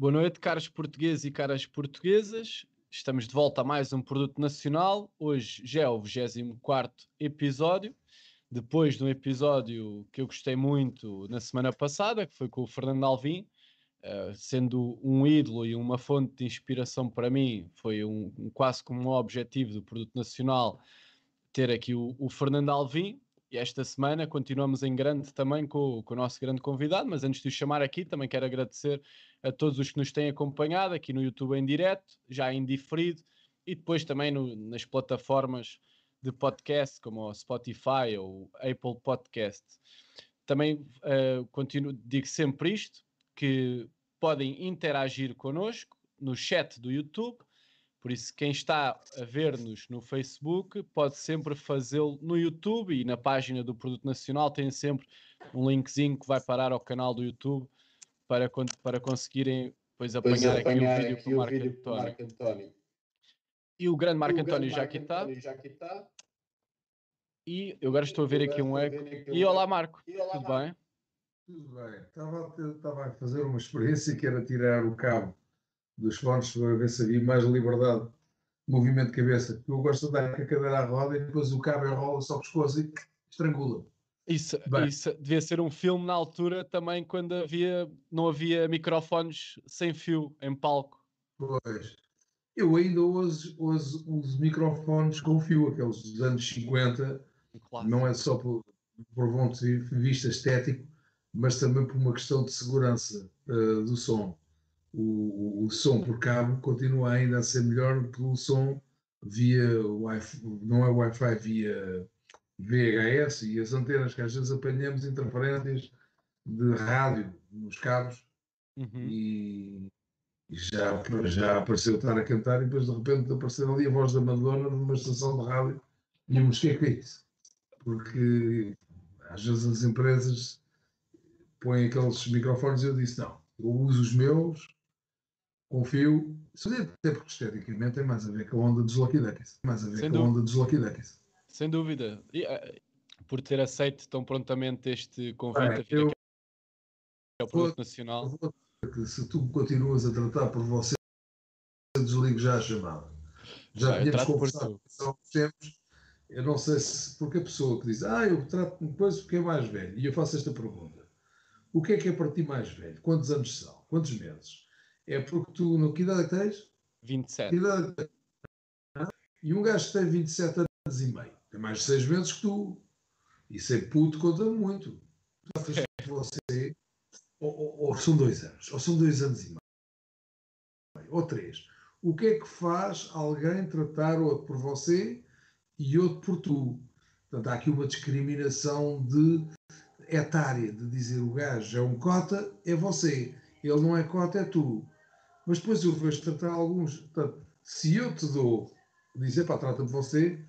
Boa noite, caros portugueses e caras portuguesas. Estamos de volta a mais um produto nacional. Hoje já é o 24 episódio. Depois de um episódio que eu gostei muito na semana passada, que foi com o Fernando Alvim, uh, sendo um ídolo e uma fonte de inspiração para mim, foi um, um quase como um objetivo do produto nacional ter aqui o, o Fernando Alvim. E esta semana continuamos em grande também com, com, o nosso grande convidado, mas antes de o chamar aqui, também quero agradecer a todos os que nos têm acompanhado aqui no YouTube em direto, já em diferido, e depois também no, nas plataformas de podcast, como o Spotify ou Apple Podcast. Também uh, continuo, digo sempre isto, que podem interagir connosco no chat do YouTube, por isso, quem está a ver-nos no Facebook pode sempre fazê-lo no YouTube e na página do Produto Nacional tem sempre um linkzinho que vai parar ao canal do YouTube para, para conseguirem depois apanhar, aqui o vídeo com o Marco António. António. E o grande Marco António já aqui está. E eu agora estou a ver aqui um eco. E olá, Marco. E olá, Tudo Marco. bem? Tudo bem. Estava, estava a fazer uma experiência que era tirar o cabo dos fones para ver se havia mais liberdade de movimento de cabeça. Eu gosto de dar com a cadeira à roda e depois o cabo enrola só o pescoço e estrangula. Isso, isso devia ser um filme na altura também quando havia, não havia microfones sem fio em palco. Pois. Eu ainda uso, uso, uso microfones com fio, aqueles dos anos 50. Claro. Não é só por, por ponto de vista estético, mas também por uma questão de segurança uh, do som o, o som por cabo continua ainda a ser melhor do que o som via Wi-Fi, não é Wi-Fi, via VHS e as antenas que às vezes apanhamos interferências de rádio nos cabos uhum. e, e, já, já apareceu estar a cantar e depois de repente apareceu ali a voz da Madonna numa estação de rádio e eu me esqueci é isso porque às vezes as empresas põem aqueles microfones e eu disse não, eu uso os meus confio, até porque esteticamente tem mais a ver com a onda dos Lucky Duckies. Mais a ver Sem com a onda dos Duckies. Sem dúvida. E, uh, por ter aceito tão prontamente este convite, é, eu, ao produto nacional. Que se tu continuas a tratar por você, eu desligo já a chamada. Já, tínhamos conversado. Eu não sei se. Porque a pessoa que diz, ah, eu trato depois porque é mais velho, e eu faço esta pergunta: o que é que é para ti mais velho? Quantos anos são? Quantos meses? É porque tu, no que idade é tens? 27. Idade tens? E um gajo que tem 27 anos e meio, tem mais de 6 meses que tu. Isso é puto, conta muito. É. Você, ou, ou, ou, são dois anos, ou são dois anos e meio, ou três. O que é que faz alguém tratar outro por você e outro por tu? Portanto, há aqui uma discriminação de etária, de dizer o gajo é um cota, é você. Ele não é cota, é tu. Mas depois eu vejo tratar alguns. Portanto, se eu te dou, dizer, pá, trata de você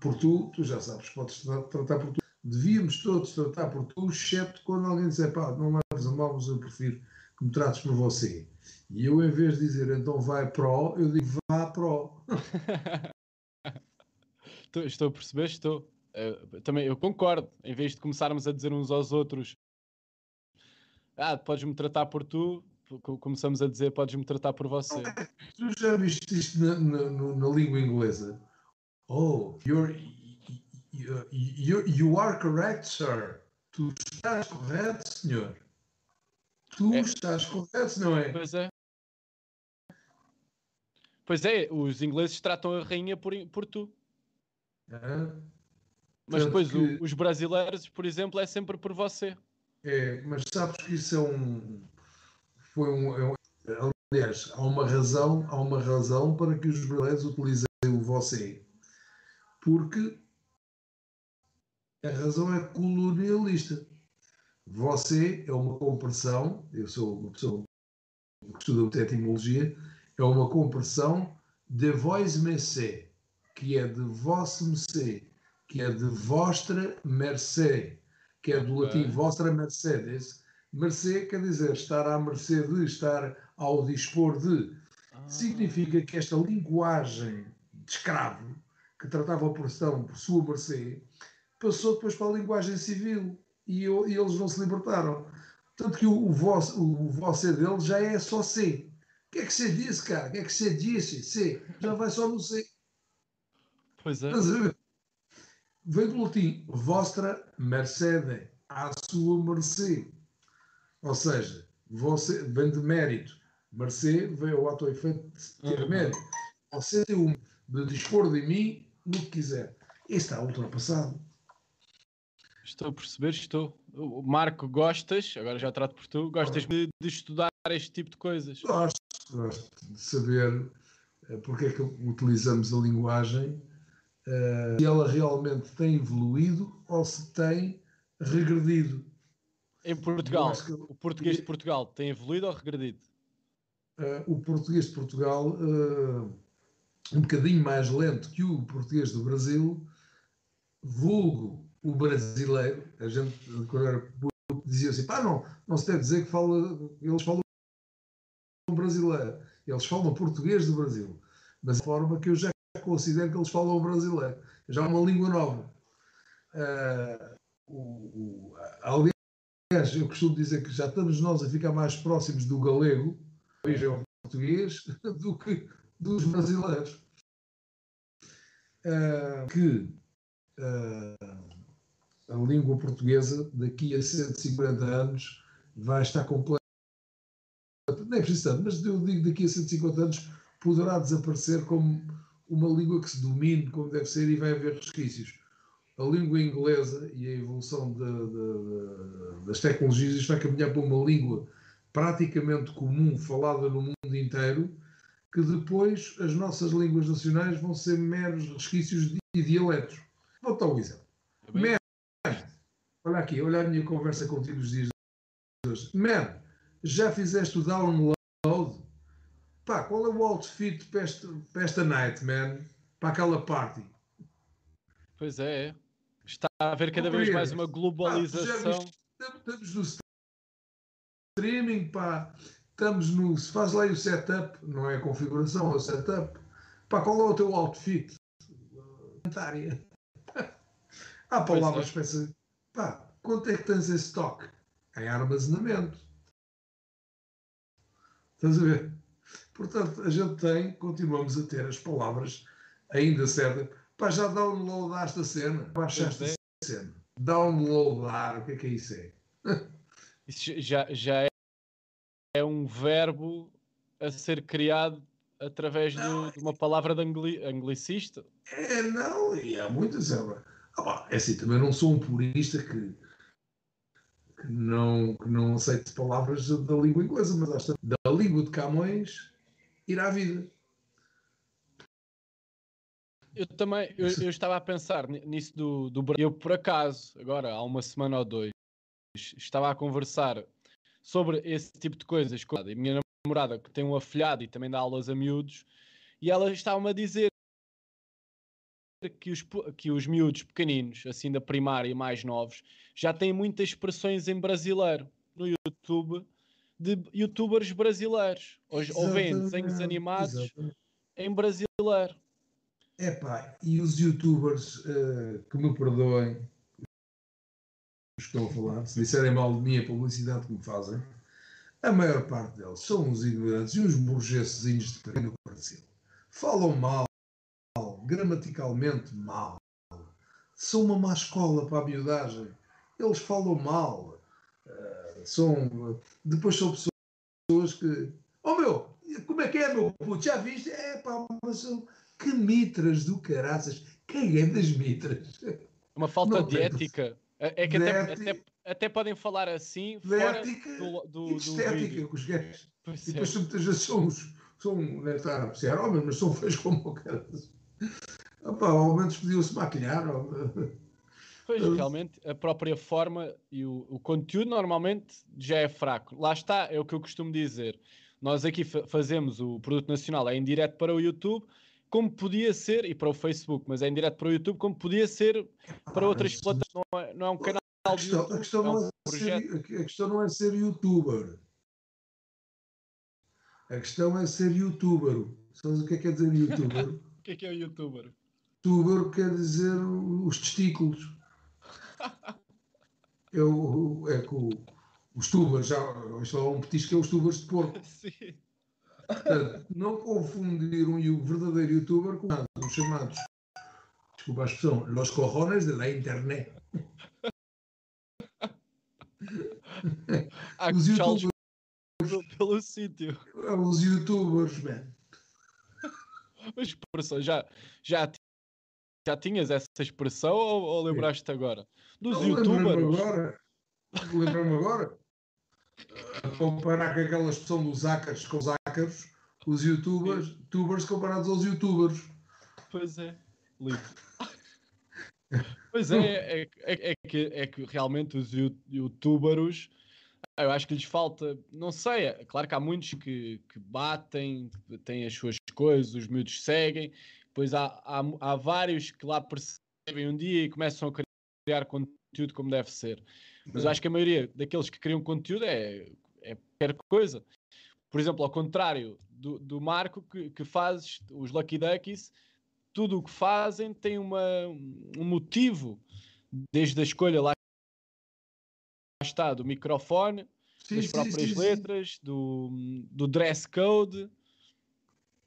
por tu, tu já sabes, podes tratar por tu. Devíamos todos tratar por tu, exceto quando alguém disser, pá, não leves a mal, mas eu prefiro que me trates por você. E eu, em vez de dizer, então vai pró, eu digo, vá pró. estou a perceber, estou. Uh, também eu concordo. Em vez de começarmos a dizer uns aos outros, ah, podes-me tratar por tu, começamos a dizer podes-me tratar por você. Tu já viste isto na, na, na língua inglesa? Oh, you're, you, you are correct, sir. Tu estás correto, senhor. Tu é. estás correto, não é? Pois é. Pois é, os ingleses tratam a rainha por, por tu. É. Mas depois que... o, os brasileiros, por exemplo, é sempre por você. É, mas sabes que isso é um foi um, é um, aliás, há uma razão, há uma razão para que os brasileiros utilizem o você. Porque a razão é colonialista. Você é uma compressão, eu sou uma pessoa que estuda etimologia, é uma compressão de voz mercê, que é de vosso mercê, que é de vostra mercê, que é do okay. latim vostra mercedes, Mercê quer dizer estar à mercê de, estar ao dispor de. Ah. Significa que esta linguagem de escravo, que tratava a opressão por sua mercê, passou depois para a linguagem civil e, e eles não se libertaram. Tanto que o, o, vosso, o você deles já é só C. O que é que você disse, cara? O que é que você disse? C. Já vai só no C. Pois é. Vem do latim vostra mercede, à sua mercê. Ou seja, você vem de mérito. Mercê vem ao ato efeito de ter uhum. mérito. Você tem o de dispor de mim no que quiser. Este está ultrapassado. Estou a perceber, estou. Marco, gostas, agora já trato por tu, gostas de, de estudar este tipo de coisas? Gosto, gosto de saber uh, porque é que utilizamos a linguagem, se ela realmente tem evoluído ou se tem regredido. Em Portugal, que... o português de Portugal tem evoluído ou regredido? Uh, o português de Portugal, um bocadinho mais lento que o português do Brasil, vulgo o brasileiro, a gente, quando era puto, dizia assim, pá, não, não se deve dizer que fala, eles falam brasileiro, eles falam português do Brasil, mas a forma que eu já considero que eles falam brasileiro, já é uma língua nova. Uh, o, o, aliás, eu costumo dizer que já estamos nós a ficar mais próximos do galego, origem português, do que dos brasileiros. Uh, que uh, a língua portuguesa, daqui a 150 anos, vai estar completa. Não é preciso tanto, mas eu digo daqui a 150 anos poderá desaparecer como uma língua que se domine como deve ser e vai haver resquícios. A língua inglesa e a evolução de, de, de, das tecnologias vai caminhar para uma língua praticamente comum, falada no mundo inteiro, que depois as nossas línguas nacionais vão ser meros resquícios de dialetos. Vou dar um exemplo. É Olha aqui, olha a minha conversa contigo os dias de hoje. Man, já fizeste o download? Pá, qual é o outfit para esta, para esta night, man? Para aquela party? Pois é, está a haver cada vez mais uma globalização. Pá, estamos no streaming, pá. Estamos no. Se faz lá o setup, não é a configuração, é o setup. Pá, qual é o teu outfit? Há palavras para essa Pá, quanto é que tens em estoque? Em armazenamento. Estás a ver? Portanto, a gente tem, continuamos a ter as palavras ainda certas. Pá, já downloadaste a cena? Baixaste é. a cena. Downloadar, o que é que é isso? É? isso já, já é, é um verbo a ser criado através de, de, uma palavra de angli, anglicista? É, não, e há muitas. É, é assim, também não sou um purista que, que, não, que não aceite palavras da língua inglesa, mas esta, da língua de Camões ir à vida. Eu também, eu, eu, estava a pensar nisso do, do Eu, por acaso, agora há uma semana ou dois, estava a conversar sobre esse tipo de coisas com a minha namorada, que tem um afilhado e também dá aulas a miúdos, e ela estava-me a dizer que os, que os miúdos pequeninos, assim da primária e mais novos, já têm muitas expressões em brasileiro no YouTube de youtubers brasileiros. Ou, ou desenhos animados exatamente. em brasileiro. É pá, e os youtubers uh, que me perdoem, os estão a falar, se disserem mal de mim a publicidade que me fazem, a maior parte deles são uns ignorantes e uns burguesezinhos de pequeno Brasil. Falam mal gramaticalmente mal. São uma má escola para a miudagem. Eles falam mal. São, depois são pessoas que. Oh meu, como é que é, meu puto? Já viste? É pá, mas são. Que mitras do caraças. Quem é das mitras? Uma falta Não de ética. É, é que até, até, até, podem falar assim de fora ética do, do, e de estética com os gajos. E depois é. muitas vezes são, são, não apreciar, oh, mas são feios como o cara. Opa, ao menos podiam-se maquilhar. Ou... Pois, realmente, a própria forma e o, o, conteúdo normalmente já é fraco. Lá está, é o que eu costumo dizer. Nós aqui fa fazemos o produto nacional, é em direto para o YouTube, como podia ser, e para o Facebook, mas é em direto para o YouTube, como podia ser para ah, outras plataformas. Não é, não é um canal a questão, de YouTube, a questão, é um não é ser, a questão não é ser youtuber. A questão é ser youtuber. Sabes o que é que quer dizer youtuber? o que é que é o youtuber? Tuber quer dizer os testículos. Eu, é que o, os tubers, já isto é um petisco, é os tubers de porco. Sim. Portanto, não confundir um verdadeiro youtuber com os chamados, desculpa a expressão, los cojones de la internet. Há os youtubers pelo sítio. Os youtubers, man. Mas expressão, já, já, já tinhas essa expressão ou, ou lembraste agora? Dos não, youtubers. Lembro-me agora. Lembro-me agora. A comparar com aquela expressão dos hackers com os hackers, os youtubers, tubers comparados aos youtubers. Pois é, lindo. Pois é, é, é, é, que, é que realmente os youtubers eu acho que lhes falta, não sei, é claro que há muitos que, que batem, têm as suas coisas, os miúdos seguem, depois há, há, há vários que lá percebem um dia e começam a criar conteúdo como deve ser. Mas eu acho que a maioria daqueles que criam conteúdo é, é qualquer coisa. Por exemplo, ao contrário do, do Marco, que, que faz os Lucky Duckies, tudo o que fazem tem uma, um motivo, desde a escolha lá está, do microfone, sim, das sim, próprias sim, letras, Do, do dress code.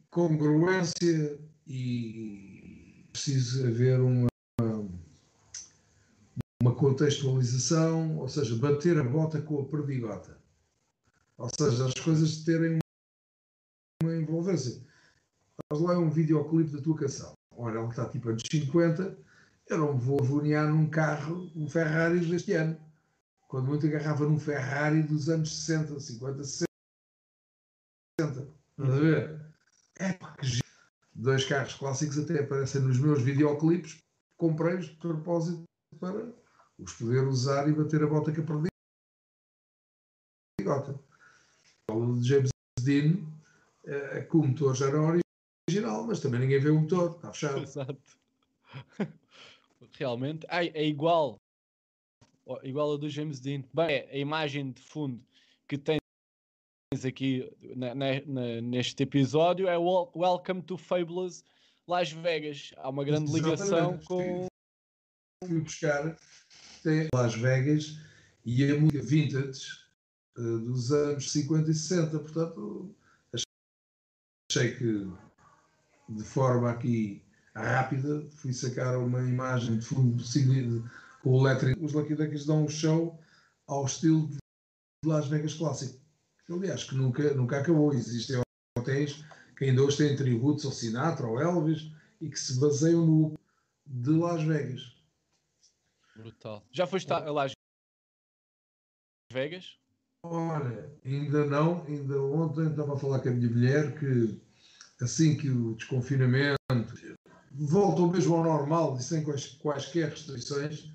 Congruência e precisa haver uma, uma contextualização, ou seja, bater a bota com a perdigota. Ou seja, as coisas terem uma envolvência. Mas lá é um videoclipe da tua canção. Olha, ele está tipo anos 50, eu não vou avuniar num carro, um Ferrari deste ano quando muito agarrava num Ferrari dos anos 60, 50, 60. Estás a ver? É pá, que giro. Dois carros clássicos até aparecem nos meus videoclipes. Comprei-os de propósito para os poder usar e bater a bota que eu perdi. Fala de James Dean, é, que o motor já era original, mas também ninguém vê o motor, está fechado. Exato. Realmente, ah, é igual igual a do James Dean. Bem, é a imagem de fundo que tens aqui na, na, neste episódio é Welcome to Fabulous Las Vegas. Há uma grande ligação com. Fui buscar Las Vegas e a música vintage uh, dos anos 50 e 60, portanto, achei que de forma aqui rápida fui sacar uma imagem de fundo o elétrico. Os Lucky Duckies dão um show ao estilo de Las Vegas clássico. Aliás, que nunca, nunca acabou. Existem hotéis que ainda hoje têm tributos ao Sinatra, ao Elvis, e que se baseiam no de Las Vegas. Brutal. Já foste a Las Vegas? Olha, ainda não. Ainda ontem estava a falar com a minha mulher que assim que o desconfinamento volta mesmo ao normal e sem quaisquer restrições,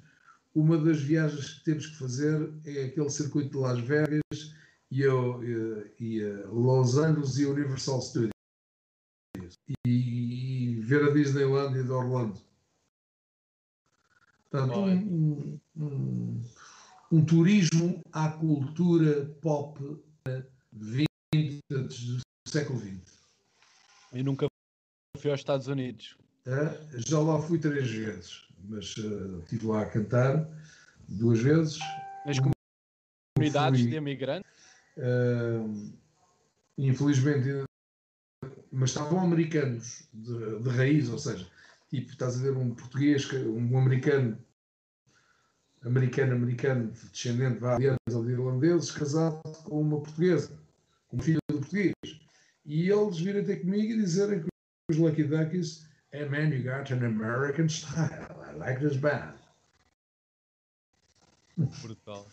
uma das viagens que temos que fazer é aquele circuito de Las Vegas e a, e a Los Angeles e Universal Studios e, e, ver a Disneyland de Orlando. Portanto, um, um, um, turismo à cultura pop vintage do século XX. E nunca fui aos Estados Unidos. Já lá fui três vezes mas uh, estive lá a cantar duas vezes. Nas comunidades fui, de imigrantes? Uh, infelizmente, mas estavam americanos de, de, raiz, ou seja, tipo, estás a ver um português, um americano, americano, americano, descendente de alianos ou de irlandeses, casado com uma portuguesa, com uma filha de português. E eles virem ter comigo e dizerem que os Lucky Duckies Hey man, you got an American style. I like this band. Brutal.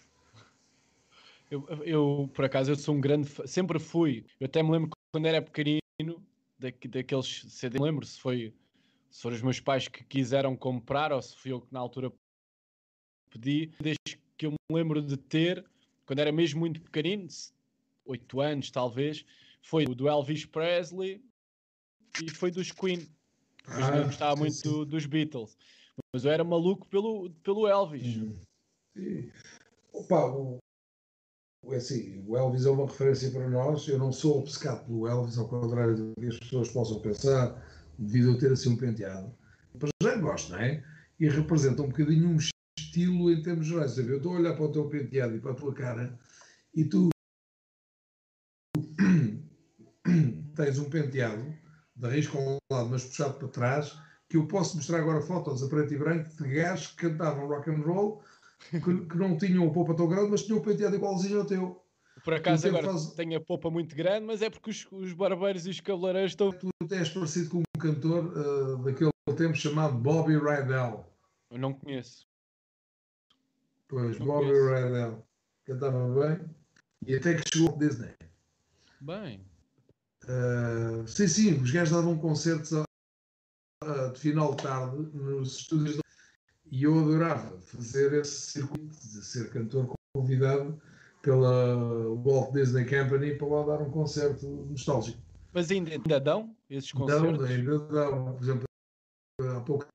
Eu, eu, por acaso, eu sou um grande. Sempre fui. Eu até me lembro quando era pequenino, da, daqueles CD. Não lembro se foi. Se foram os meus pais que quiseram comprar ou se fui eu que na altura pedi. Desde que eu me lembro de ter, quando era mesmo muito pequenino, 8 anos talvez, foi o do Elvis Presley e foi dos Queen. Mas ah, não gostava muito sim. dos Beatles. Mas eu era maluco pelo, pelo Elvis. Uhum. Sim. Opa, o, assim, o Elvis é uma referência para nós. Eu não sou obcecado pelo Elvis, ao contrário do que as pessoas possam pensar, devido a ter assim um penteado. Mas já gosto, não é? E representa um bocadinho um estilo em termos gerais. Eu estou a olhar para o teu penteado e para a tua cara e tu tens um penteado de raiz com um lado, mas puxado para trás, que eu posso mostrar agora fotos a preto e branco de gajos que cantavam rock and roll, que, que não tinham a polpa tão grande, mas tinham um penteado igualzinho ao teu. Por acaso agora faz... tenho a popa muito grande, mas é porque os, os barbeiros e os cabeleireiros estão. Tu és parecido com um cantor uh, daquele tempo chamado Bobby Rydell. Eu não conheço. Pois, não Bobby conheço. Rydell. Cantava bem. E até que chegou ao Disney. Bem. Uh, sim, sim, os gajos davam concertos uh, de final de tarde nos estúdios. E eu adorava fazer esse circuito de ser cantor convidado pela Walt Disney Company para lá dar um concerto nostálgico. Mas ainda, ainda dão esses concertos? Dão, ainda dão. Por exemplo, há pouco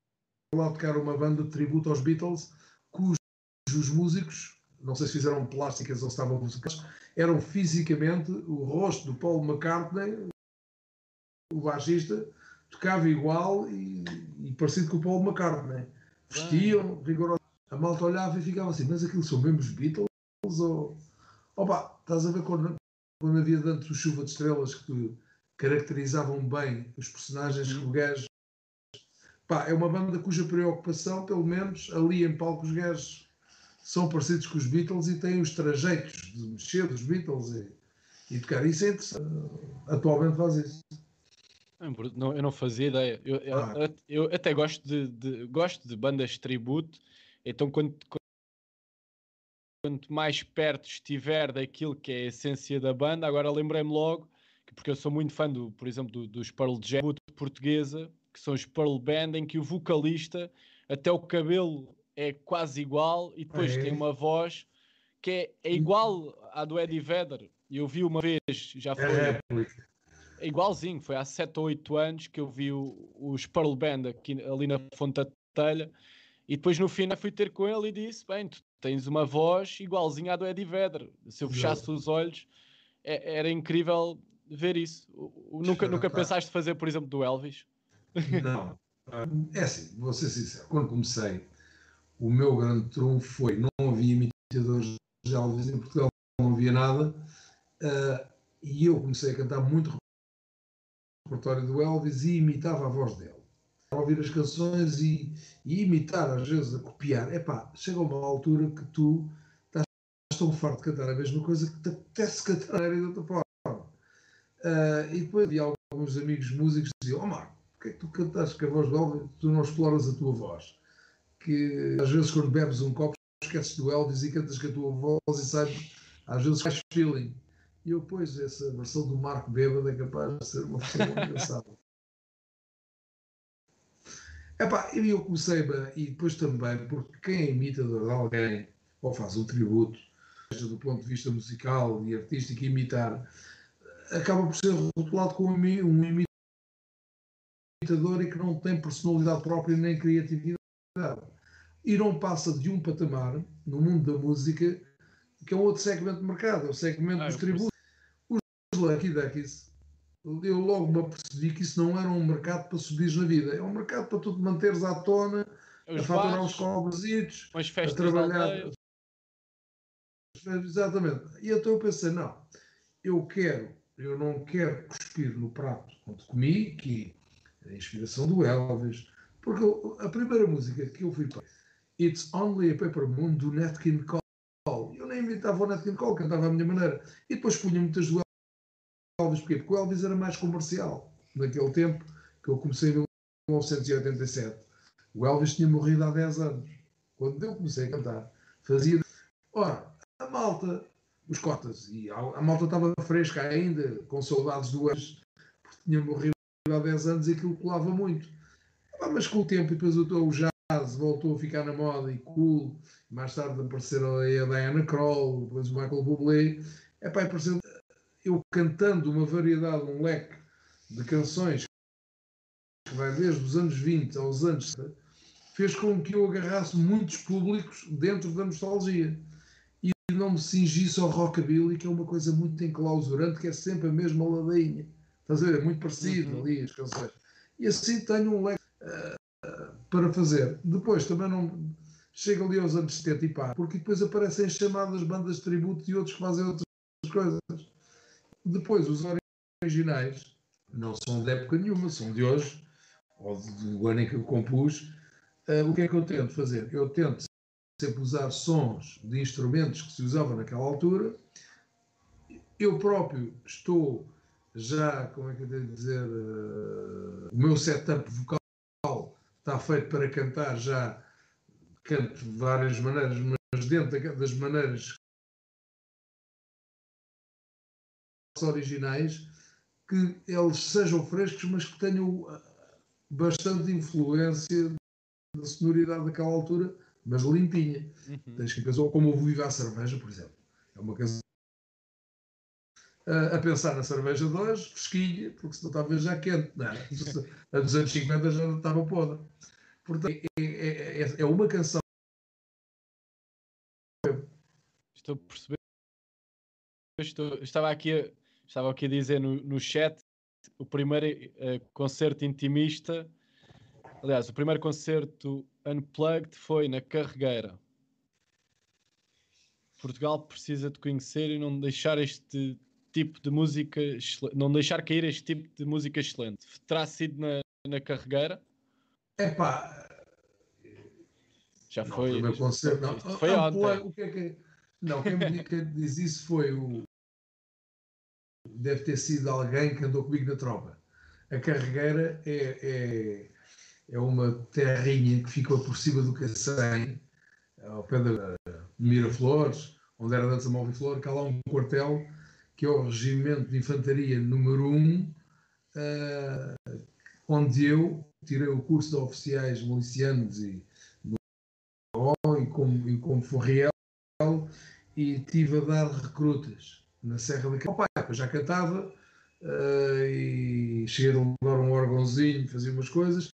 lá tocar uma banda de tributo aos Beatles, cujos músicos, não sei se fizeram plásticas ou se estavam musicais, eram fisicamente o rosto do Paul McCartney, o baixista, tocava igual e, e parecido com o Paul McCartney. Vestiam rigoroso. A malta olhava e ficava assim, mas aquilo são mesmo os Beatles ou Opa, estás a ver quando, quando havia tanto chuva de estrelas que caracterizavam bem os personagens que o gajo. Pá, é uma banda cuja preocupação, pelo menos ali em palco, os gajos são parecidos com os Beatles e têm os trajeitos de mexer dos Beatles e, e tocar. Isso é interessante. Atualmente faz isso. Não, eu não fazia ideia. Eu, ah. eu, eu até gosto de, de, gosto de bandas de tributo. Então, quando, quanto mais perto estiver daquilo que é a essência da banda, agora lembrei-me logo, que porque eu sou muito fã, do, por exemplo, do, dos Pearl Jam portuguesa, que são os Pearl Band, em que o vocalista, até o cabelo é quase igual e depois é. tem uma voz que é, é igual à do Eddie Vedder. Eu vi uma vez, já foi. É, é igualzinho, foi há 7 ou 8 anos que eu vi o, os Pearl Band aqui, ali na Fonte da Telha. E depois no final fui ter com ele e disse: Bem, tu tens uma voz igualzinha à do Eddie Vedder. Se eu fechasse os olhos, é, era incrível ver isso. nunca, nunca pensaste fazer, por exemplo, do Elvis? Não. É assim, vou ser sincero. Quando comecei, o meu grande trunfo foi: não havia imitadores de Elvis em Portugal, não havia nada. Uh, e eu comecei a cantar muito repertório do Elvis e imitava a voz dele ouvir as canções e, e, imitar, às vezes, a copiar. É pá, chega uma altura que tu estás tão farto de cantar a mesma coisa que te apetece cantar de outra forma. Uh, e depois havia alguns amigos músicos que diziam: Oh Marco, porque é que tu cantas com a voz do Elvis tu não exploras a tua voz? Que às vezes, quando bebes um copo, esqueces do Elvis e cantas com a tua voz e sai, às vezes faz feeling. E eu, pois, essa versão do Marco Bêbado é capaz de ser uma versão engraçada. Epá, e eu comecei, e depois também, porque quem é imitador de alguém, ou faz um tributo, seja do ponto de vista musical e artístico, imitar, acaba por ser rotulado como um imitador e que não tem personalidade própria nem criatividade. E não passa de um patamar, no mundo da música, que é um outro segmento de mercado, é o segmento ah, dos tributos. Lucky Duckies eu logo me apercebi que isso não era um mercado para subir na vida, é um mercado para tu te manteres à tona, os a faturar uns cobresitos, a trabalhar. Exatamente. E então eu pensei, não, eu quero, eu não quero cuspir no prato onde comi, que é a inspiração do Elvis, porque eu, a primeira música que eu fui para It's Only a Paper Moon do Nat King Cole. Eu nem imitava o Nat King Cole, cantava à minha maneira. E depois punha muitas do Elvis. Porquê? Porque o Elvis era mais comercial. Naquele tempo que eu comecei em 1987. O Elvis tinha morrido há 10 anos. Quando eu comecei a cantar, fazia. Ora, a malta, os cotas, e a, malta estava fresca ainda, com saudades do Elvis, porque tinha morrido há 10 anos e aquilo colava muito. Ah, mas com o tempo, depois o jazz voltou a ficar na moda e cool. Mais tarde apareceram a Diana Kroll, depois o Michael Bublé. É pá, apareceu eu cantando uma variedade, um leque de canções que vai desde os anos 20 aos anos 70, fez com que eu agarrasse muitos públicos dentro da nostalgia e não me cingisse ao rockabilly, que é uma coisa muito enclausurante, que é sempre a mesma ladainha. Estás a ver? É muito parecido uhum. ali as canções. E assim tenho um leque uh, para fazer. Depois também não chego ali aos anos 70 e pá, porque depois aparecem chamadas bandas de tributo e outros que fazem outras coisas. Depois, os originais, não são de época nenhuma, são de hoje, ou do ano em que eu compus. Uh, o que é que eu tento fazer? Eu tento sempre usar sons de instrumentos que se usavam naquela altura. Eu próprio estou já, como é que eu devo dizer, uh, o meu setup vocal está feito para cantar já, canto de várias maneiras, mas dentro das maneiras originais, que eles sejam frescos, mas que tenham uh, bastante influência da sonoridade daquela altura, mas limpinha. Uhum. Tens que pensar, como o Viva a Cerveja, por exemplo. É uma canção a pensar na cerveja de hoje, fresquinha, porque senão talvez já quente, não é? A dos anos 50 já estava podre. Portanto, é, é, é, é uma canção. Estou a perceber. Estou, estava, aqui a, estava aqui a dizer no, no chat o primeiro uh, concerto intimista. Aliás, o primeiro concerto unplugged foi na Carregueira. Portugal precisa de conhecer e não deixar este tipo de música, não deixar cair este tipo de música excelente. Terá sido na, na carregueira? É pá. Já não, foi. Concerto, não. Foi ah, ontem. O que é que, não, quem me diz isso foi o. Deve ter sido alguém que andou comigo na tropa. A carregueira é, é, é uma terrinha que fica por cima do Cacém, ao pé da Miraflores, onde era antes a Moviflor, que há lá um quartel que é o Regimento de Infantaria número 1, uh, eh, onde eu tirei o curso de oficiais milicianos e, e como, e como forriel e tive a dar recrutas na Serra da Campana. já cantava uh, e cheguei a levar um órgãozinho, fazia umas coisas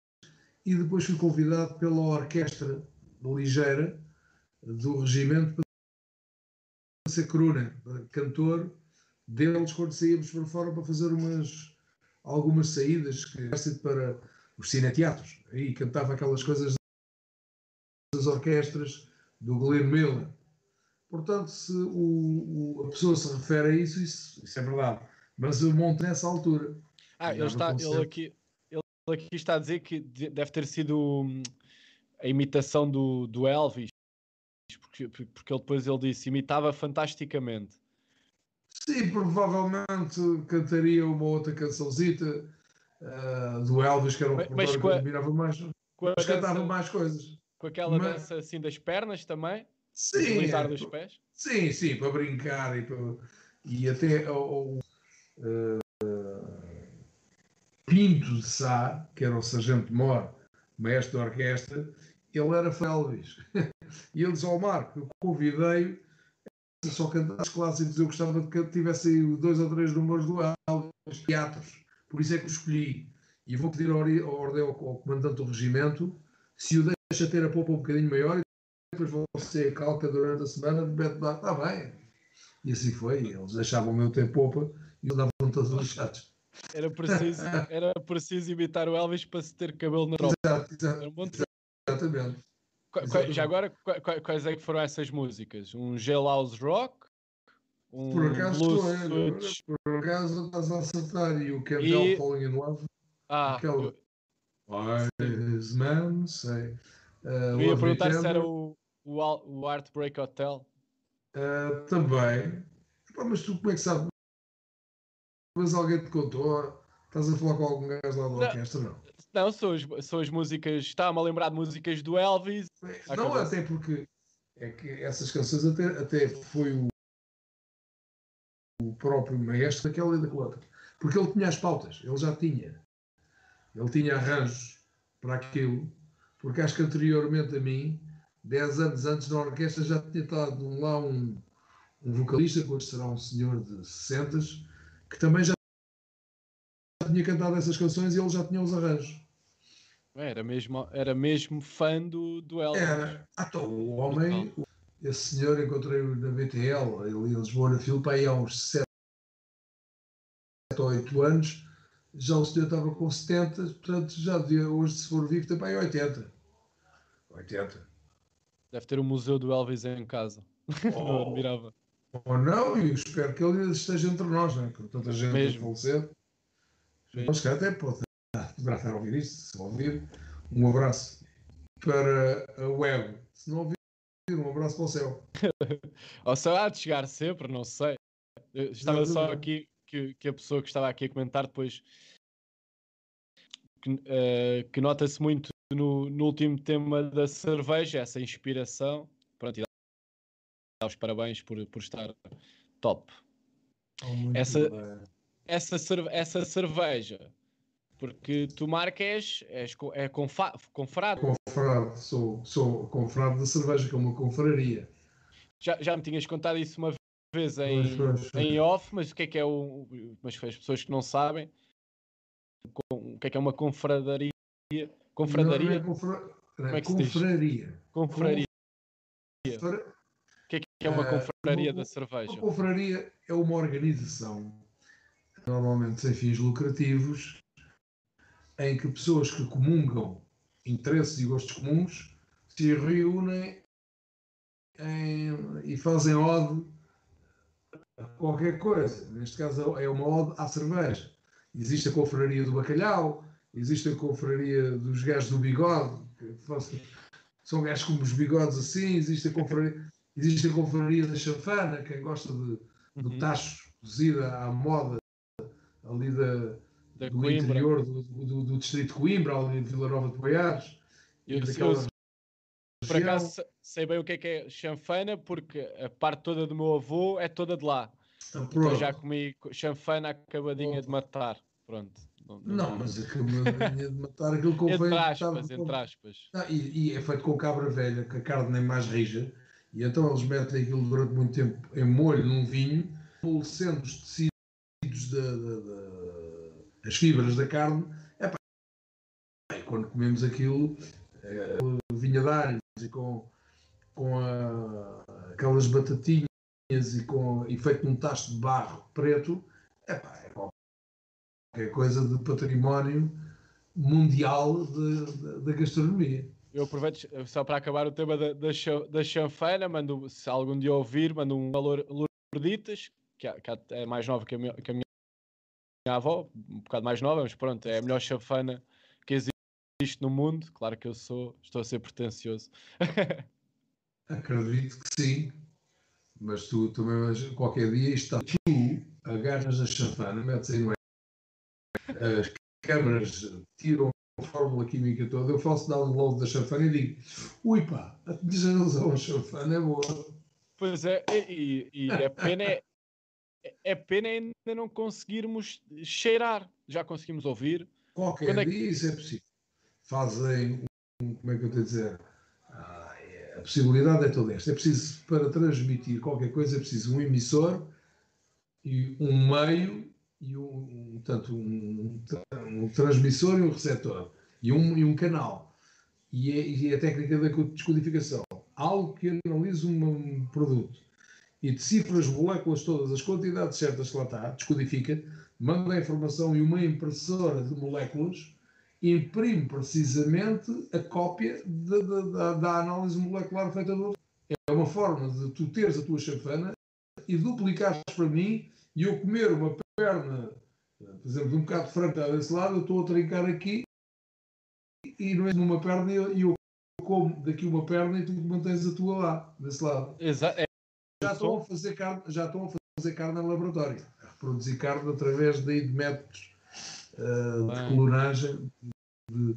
e depois fui convidado pela orquestra ligeira do regimento para ser crooner, cantor deles quando saíamos para fora para fazer umas algumas saídas que para os cineteatros. Aí cantava aquelas coisas das orquestras do Glenn Miller. Portanto, se o, o, a pessoa se refere a isso, isso, isso é verdade. Mas eu monto nessa altura. Ah, ele, está, ele, aqui, ele aqui está a dizer que deve ter sido hum, a imitação do, do Elvis, porque, porque ele depois ele disse imitava fantasticamente. Sim, provavelmente cantaria uma outra cançãozita uh, do Elvis, que era um mas, que admirava mais. Mas cantava dança, mais coisas. Com aquela mas... dança assim das pernas também? Sim. Dos pés? Sim, sim, para brincar e, para, e até o, uh, Pinto de Sá, que era o Sargento Mor, mestre da orquestra, ele era Elvis. e ele disse ao Marco, eu convidei só cantar os clássicos, eu gostava de que tivesse dois ou três números do Elvis, teatros. Por isso é que o escolhi. E vou pedir a ordem ao, ao comandante do regimento se o deixa ter a popa um bocadinho maior e depois você calca durante a semana de Beto Bar. Está bem. E assim foi. Eles deixavam o meu ter popa e eu davam todos lixados. Era preciso, era preciso imitar o Elvis para se ter cabelo na roupa. Exato, exato, um exatamente. Já agora, quais é que foram essas músicas? Um Jailhouse Rock? Um por acaso, estou, por acaso estás a acertar e o Campbell e... Falling in Love. Ah, Aquele... Wise Man, sei. Uh, eu ia perguntar se era o, o, o Heartbreak Hotel. Uh, também. mas tu como é que sabes? Mas alguém te contou? Estás a falar com algum gajo lá da orquestra? Não. Não, são as, são as músicas. Estava-me a lembrar de músicas do Elvis. Não, até porque é que essas canções até, até foi o, o próprio maestro daquela e daquela outra. Porque ele tinha as pautas, ele já tinha. Ele tinha arranjos para aquilo, porque acho que anteriormente a mim, 10 anos antes na orquestra, já tinha estado lá um, um vocalista, que hoje será um senhor de 60, que também já tinha cantado essas canções e ele já tinha os arranjos. Era mesmo, era mesmo fã do, do Elvis. Era. Ah, então, o homem, esse senhor encontrei-o na BTL, ele em Lisboa, na Filipa, aí há uns 7 ou 8 anos. Já o senhor estava com 70, portanto, já devia, hoje, se for vivo, aí 80. 80. Deve ter o museu do Elvis em casa. Oh. não admirava. Ou não, e espero que ele esteja entre nós, né? com tanta gente Mesmo. a falecer. Mas cá até pode, poderá estar a ouvir isto, se ouvir. Um abraço para o Ego. Se não ouvir, um abraço para o céu. Ao céu há de chegar sempre, não sei. Eu estava só aqui que, que, a pessoa que estava aqui a comentar depois que, uh, que nota-se muito no, no, último tema da cerveja, essa inspiração. Pronto, e dá os parabéns por, por estar top. Oh, essa, essa, essa cerveja, porque tu marcas, és, é confrado. Confrado, sou, sou confrado da cerveja, que é uma confraria. Já, já me tinhas contado isso uma vez em, em off, mas o que é que é o. Mas foi as pessoas que não sabem. O que é que é uma confradaria? Confradaria? Não, é confra... Como é que confraria. Confraria. O que é que é uma ah, confraria uh, da cerveja? Uma confraria é uma organização, normalmente sem fins lucrativos, em que pessoas que comungam interesses e gostos comuns se reúnem em, e fazem ode a qualquer coisa. Neste caso é uma ode à cerveja. Existe a confraria do bacalhau, existe a confraria dos gajos do bigode, que são gajos como os bigodes assim, existe a confraria, existe a confraria da chanfana, quem gosta de, do uhum. tacho cozida à moda ali da, da do Coimbra. interior do, do, do, distrito de Coimbra, ali de Vila Nova de Goiás. Eu, daquela... por acaso sei bem o que é que é chanfana, porque a parte toda do meu avô é toda de lá. Ah, então já comi chanfana acabadinha de matar. Pronto. Não, não, não mas acabadinha de matar aquilo que Entre aspas, entre aspas. Ah, e, e, é feito com cabra velha, que a carne nem mais rija. E então eles metem aquilo durante muito tempo em molho num vinho, amolecendo os tecidos da, as fibras da carne. É pá, e quando comemos aquilo, é, vinha de alhos e com, com a, aquelas batatinhas e, com, e feito num tacho de barro preto, epá, é qualquer coisa de património mundial da gastronomia. Eu aproveito só para acabar o tema da, da, da chanfana, mando, se algum dia ouvir, mando um valor Lourditas, que, é, que é mais nova que a, minha, que a minha avó, um bocado mais nova, mas pronto, é a melhor chanfana que existe no mundo. Claro que eu sou, estou a ser pretencioso. Acredito que sim, mas tu também qualquer dia está tu agarras a chanfana, metes aí no as câmaras tiram a fórmula química toda, eu faço download da chanfana e digo, ui pá, a digitalização a chanfana é boa. Pois é, e, e a pena é, é pena ainda não conseguirmos cheirar. Já conseguimos ouvir. Qualquer Quando é dia isso é possível. Fazem, um, como é que eu tenho a dizer? Ah, é, a possibilidade é toda esta. É preciso, para transmitir qualquer coisa, é preciso um emissor e um meio e um, tanto um, um, transmissor e um receptor e um, e um canal. E, é, e é a técnica da descodificação. Algo que analisa um produto e decifra as moléculas todas, as quantidades certas que lá está, descodifica, manda a informação e uma impressora de moléculas imprime precisamente a cópia da, da, da análise molecular feita do É uma forma de tu teres a tua chanfana e duplicares para mim e eu comer uma perna, por exemplo, de um bocado de frango desse lado, eu estou a trincar aqui e não é numa perna e eu como daqui uma perna e tu mantens a tua lá, desse lado. Exato. É. Já estão a fazer carne, já estão a fazer carne em laboratório, a reproduzir carne através de, de métodos uh, de clonagem. De,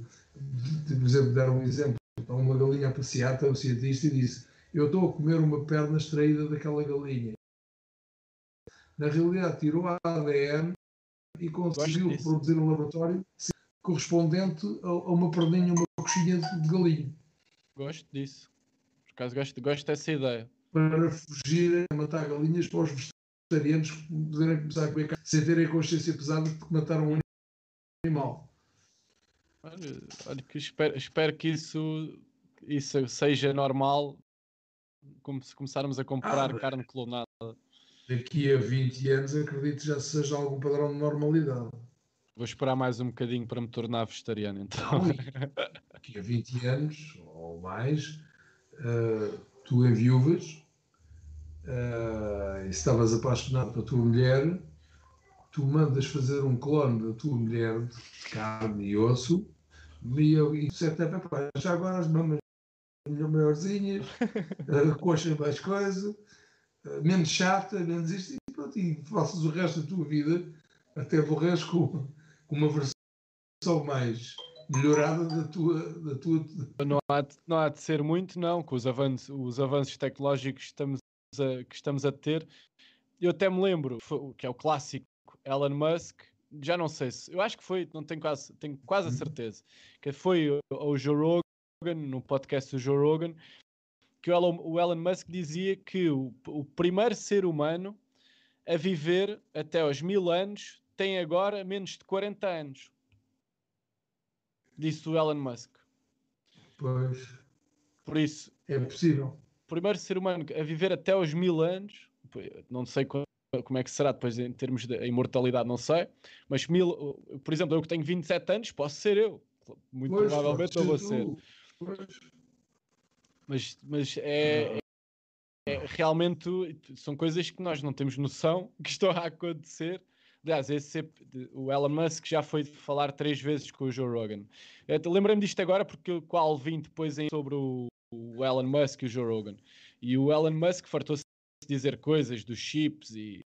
de, por exemplo, dar um exemplo, a uma galinha a passear, o cientista e disse: Eu estou a comer uma perna extraída daquela galinha na realidade tirou a ADN e conseguiu reproduzir no laboratório correspondente a, uma perninha, uma coxinha de galinha. Gosto disso. Por acaso gosto, gosto dessa ideia. Para fugir a matar galinhas para os vegetarianos poderem começar a comer carne sem terem consciência pesada de que mataram um animal. Olha, olha que espero, espero que isso, isso seja normal como se começarmos a comprar ah, carne clonada daqui a 20 anos acredito já seja algum padrão de normalidade. Vou esperar mais um bocadinho para me tornar vegetariano, então. daqui a 20 anos ou mais, uh, tu enviuvas uh, e estavas apaixonado pela tua mulher, tu mandas fazer um clone da tua mulher de carne e osso, e eu e é para já agora as mamas maiorzinhas, a coxa mais coisa, menos chata, menos isto, e pronto, e faças o resto da tua vida, até morreres com, com uma versão mais melhorada da tua. Da tua... Não, há de, não há de ser muito, não, com os avanços, os avanços tecnológicos que estamos, a, que estamos a ter. Eu até me lembro, que é o clássico Elon Musk, já não sei se, eu acho que foi, não tenho quase, tenho quase a uhum. certeza, que foi o Joe Rogan, no podcast do Joe Rogan, que o Elon, o Elon Musk dizia que o, o primeiro ser humano a viver até aos mil anos tem agora menos de 40 anos. Disse o Elon Musk. Pois. Por isso. É possível. O primeiro ser humano a viver até aos mil anos, não sei como é que será depois em termos de imortalidade, não sei. Mas, mil, por exemplo, eu que tenho 27 anos, posso ser eu. Muito pois, provavelmente eu vou ser. Mas, mas é, é, é, realmente são coisas que nós não temos noção que estão a acontecer. Aliás, esse, o Elon Musk já foi falar três vezes com o Joe Rogan. Lembrei-me disto agora porque o qual vim depois em, sobre o, o Elon Musk e o Joe Rogan. E o Elon Musk fartou-se dizer coisas dos chips e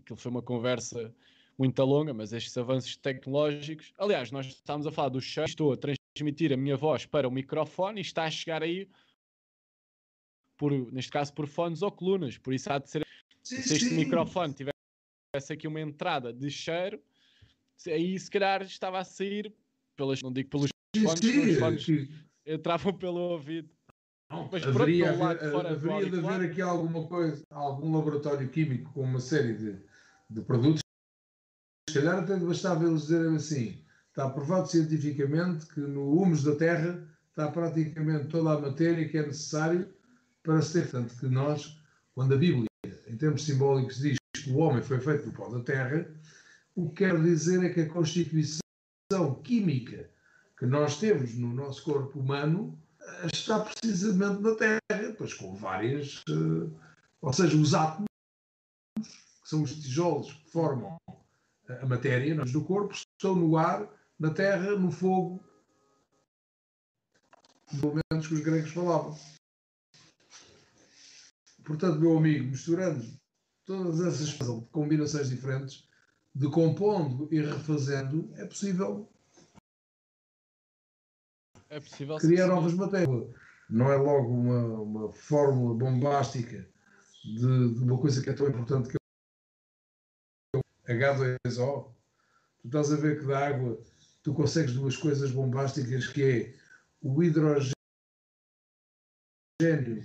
aquilo foi uma conversa muito longa, mas estes avanços tecnológicos. Aliás, nós estamos a falar do chat, estou a transmitir a minha voz para o microfone e está a chegar aí, por, neste caso, por fones ou colunas. Por isso há de ser. Sim, se este sim. microfone tivesse aqui uma entrada de cheiro, aí se calhar estava a sair, pelas, não digo pelos sim, fones, sim, fones entravam pelo ouvido. Mas haveria, pronto, haver, fora haveria de haver aqui alguma coisa, algum laboratório químico com uma série de, de produtos. Se calhar até bastava eles dizerem assim: está provado cientificamente que no humus da Terra está praticamente toda a matéria que é necessário para se ter. Tanto que nós, quando a Bíblia, em termos simbólicos, diz que o homem foi feito do pó da Terra, o que quer dizer é que a constituição química que nós temos no nosso corpo humano está precisamente na Terra, pois com várias, uh, ou seja, os átomos, que são os tijolos que formam a matéria nós, do corpo, estão no ar, na terra, no fogo, pelo menos que os gregos falavam. Portanto, meu amigo, misturando todas essas combinações diferentes, decompondo e refazendo, é possível é possível criar novas matérias. Não é logo uma, uma fórmula bombástica de, de, uma coisa que é tão importante que é o H2O. Tu estás a ver que da água tu consegues duas coisas bombásticas que é o hidrogênio,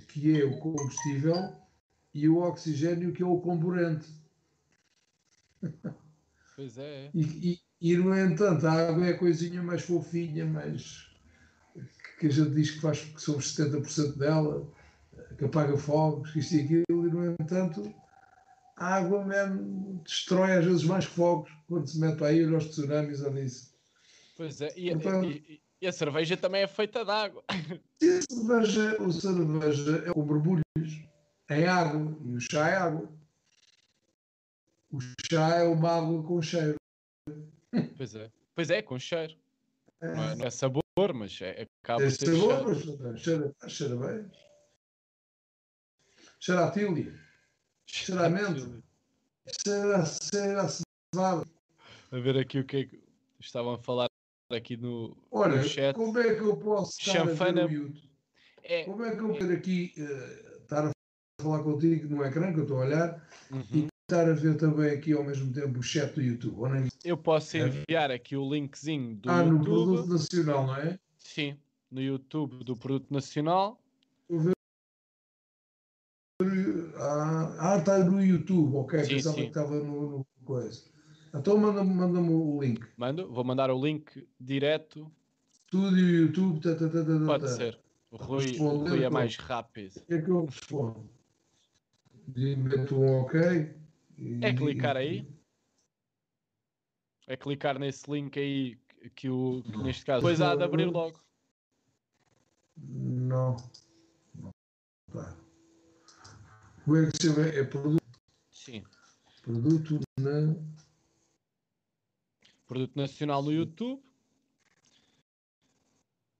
que é o combustível, e o oxigênio, que é o comburente. Pois é. é. E, e, e, no entanto, a água é a coisinha mais fofinha, mais que a gente diz que, faz, que somos 70% dela, que apaga fogos, isto e aquilo, e no entanto a água mesmo destrói às vezes mais fogos quando se mete aí os tsunamis ou nisso. Pois é, e, Portanto, e, e, a cerveja também é feita de água. E a cerveja, a cerveja é com borbulhos, é água, e o chá é água. O chá é uma água com cheiro. Pois é, pois é, com cheiro. É. Não, é, não é sabor mas é, acaba é sabor, mas cheira, cheira bem. Cheira a tília. Cheira a cheira a cevada. A ver aqui o que é que estavam a falar aqui no, Olha, no chat. como é que eu posso estar Chanfana... a ver YouTube? É, como é que eu posso aqui uh, estar a falar contigo no ecrã que eu estou a olhar uhum. e estar a ver também aqui ao mesmo tempo o chat do YouTube. Eu posso é. enviar aqui o linkzinho do ah, YouTube. no Produto Nacional, não é? Sim, no YouTube do Produto Nacional. Ah, está no YouTube, ok. Sim, Pensava sim. que estava no, no coisa. Então manda-me manda o link. Mando, vou mandar o link direto. Estúdio YouTube. Tá, tá, tá, tá, Pode tá. ser. O Rui, o Rui é mais rápido. O que é que eu respondo? Meto um ok. É clicar aí. É clicar nesse link aí que, o, que neste caso. Depois há de abrir logo. Não. não. Tá. Como é que se chama? É produto. Sim. Produto na. Produto nacional no YouTube.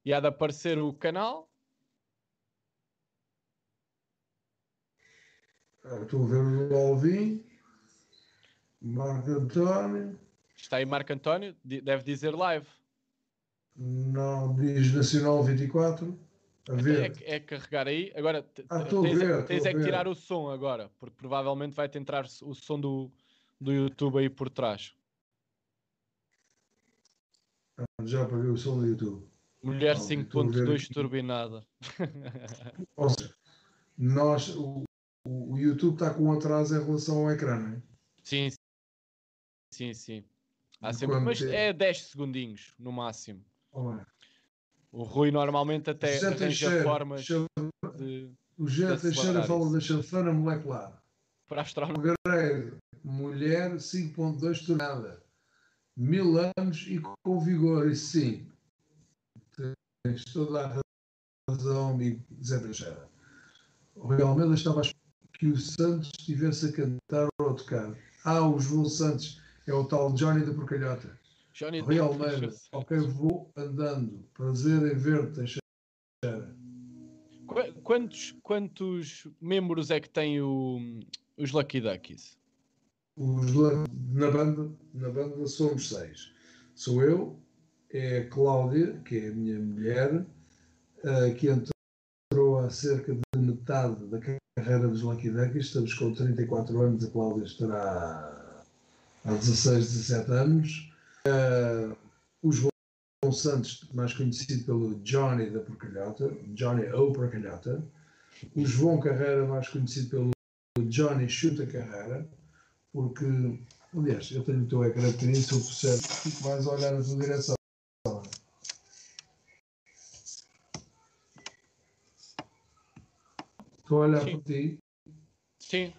E há de aparecer o canal. Ah, estou a ver o Alvin, Marco António. Está aí Marco António, deve dizer live. Não, diz Nacional 24. A ver. É, é carregar aí. Agora ah, tens, ver, tens é que tirar o som agora, porque provavelmente vai tentar o som do, do YouTube aí por trás. Ah, já apaguei o som do YouTube. Mulher 5.2 turbinada. Ou seja, nós, o, o YouTube está com um atraso em relação ao ecrã, não é? Sim, sim, sim. Há sempre, mas é 10 segundinhos no máximo. O Rui normalmente até Já arranja formas de. O José Teixeira fala da chanfana molecular. Para astronauta. Mulher 5.2 tonelada. Mil anos e com vigor, e sim. Tens toda a razão, amigo Zé Teixeira. O Almeida estava a que o Santos estivesse a cantar ou a tocar. Ah, o João Santos é o tal Johnny da Porcalhota. Johnny Rui Almeida, ok, vou andando. Prazer em ver-te, Quantos, quantos membros é que tem o, os Lucky Duckies? Os, na, banda, na banda somos seis. Sou eu, é a Cláudia, que é a minha mulher, uh, que entrou há cerca de metade da carreira dos Lucky Duckies. Estamos com 34 anos, a Cláudia estará há 16, 17 anos. Uh, o João Santos, mais conhecido pelo Johnny da Porcalhota, Johnny O Porcalhota. O João Carreira, mais conhecido pelo Johnny Chuta Carreira, porque, aliás, eu tenho o teu ecrã pequenino, se eu puser, fico mais a olhar na tua direção. Estou a olhar Sim. para ti. Sim,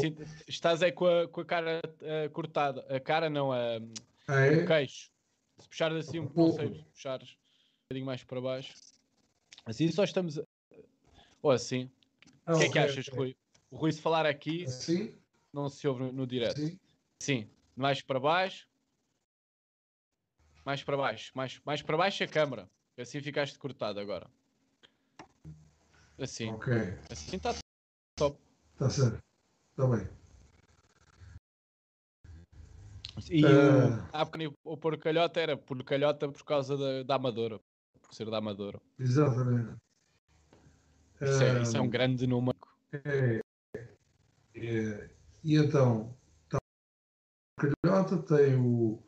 Sim. estás aí com a, com a cara uh, cortada. A cara não, a, ah, é? O queixo. Se puxares assim um pouco, se puxares um bocadinho mais para baixo. Assim só estamos. A... Ou assim. Ah, o que é que achas, okay. Rui? O Rui, se falar aqui, assim? Não se ouve no, no direto. Assim? Sim. Mais para baixo. Mais para baixo. Mais, mais para baixo a câmara. Assim ficaste cortado agora. Assim. Ok. Assim está top. Está certo. Está bem. E uh... há bocadinho o porcalhota era porcalhota por causa da, da Amadora, por ser da Amadora. Exatamente. Isso, é, isso é um grande número. É, é, e então, tá, o porcalhota tem o,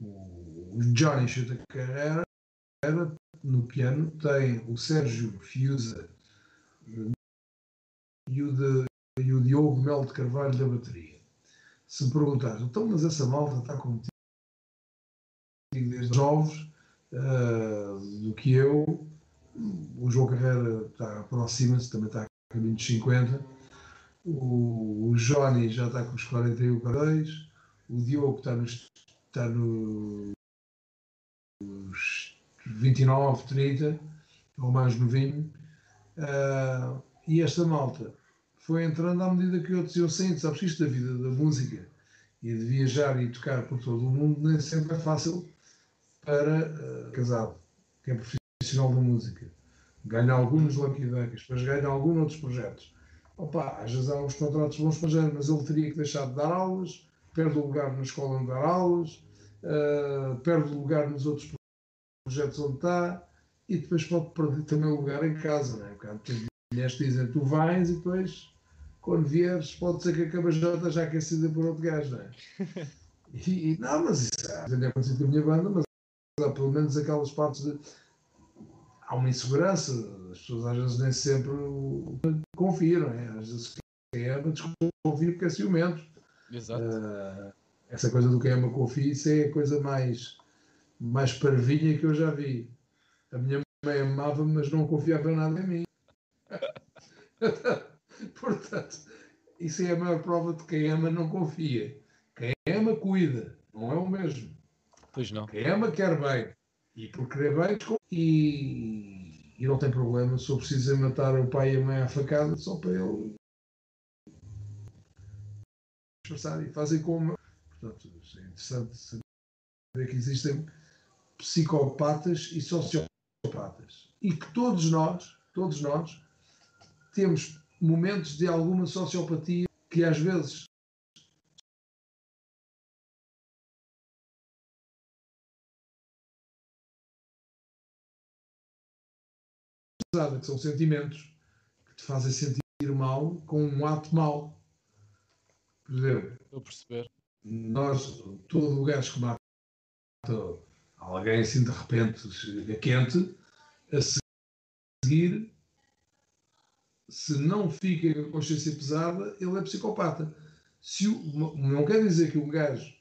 o Johnny Chuta Carreira no piano, tem o Sérgio Fiuza e o, de, e o Diogo Melo de Carvalho da bateria. Se me perguntares, então, mas essa malta está contigo desde jovens uh, do que eu, o João Carreira está aproxima-se, também está a caminho dos 50, o, o Johnny já está com os 41, 42, o Diogo está nos, está nos 29, 30, ou mais novinho, uh, e esta malta foi entrando à medida que outros iam saindo. Sabes isto da vida da música e de viajar e tocar por todo o mundo nem sempre é fácil para uh, casado, que é profissional da música. Ganha alguns Lucky Duckies, depois ganha alguns outros projetos. Opa, às vezes há uns contratos bons para género, mas ele teria que deixar de dar aulas, perde o lugar na escola onde dar aulas, uh, perde o lugar nos outros projetos onde está e depois pode perder também o lugar em casa, não é? Porque tem mulheres dizem tu vais e depois quando vieres, pode ser que a cabajota já aquecida por outro gajo, não é? E, e não, mas isso é acontecido com a minha banda, mas há pelo menos aquelas partes de. Há uma insegurança, as pessoas às vezes nem sempre confiam, não é? Às vezes quem ama desconfia porque é ciumento. Exato. Uh, essa coisa do quem ama confia, isso é a coisa mais, mais parvinha que eu já vi. A minha mãe amava-me, mas não confiava nada em mim. Portanto, isso é a maior prova de quem ama não confia. Quem ama cuida, não é o mesmo. Pois não. Quem ama quer bem. E por querer bem, e, e não tem problema se eu matar o pai e a mãe à facada só para ele disfarçar e fazem como. Portanto, é interessante é que existem psicopatas e sociopatas. E que todos nós, todos nós, temos momentos de alguma sociopatia que às vezes que são sentimentos que te fazem sentir mal com um ato mau. Por exemplo, Estou a perceber. Nós, todo o gajo que mata alguém assim de repente chega quente, a seguir, se não fica com a consciência pesada, ele é psicopata. Se o, não quer dizer que um gajo.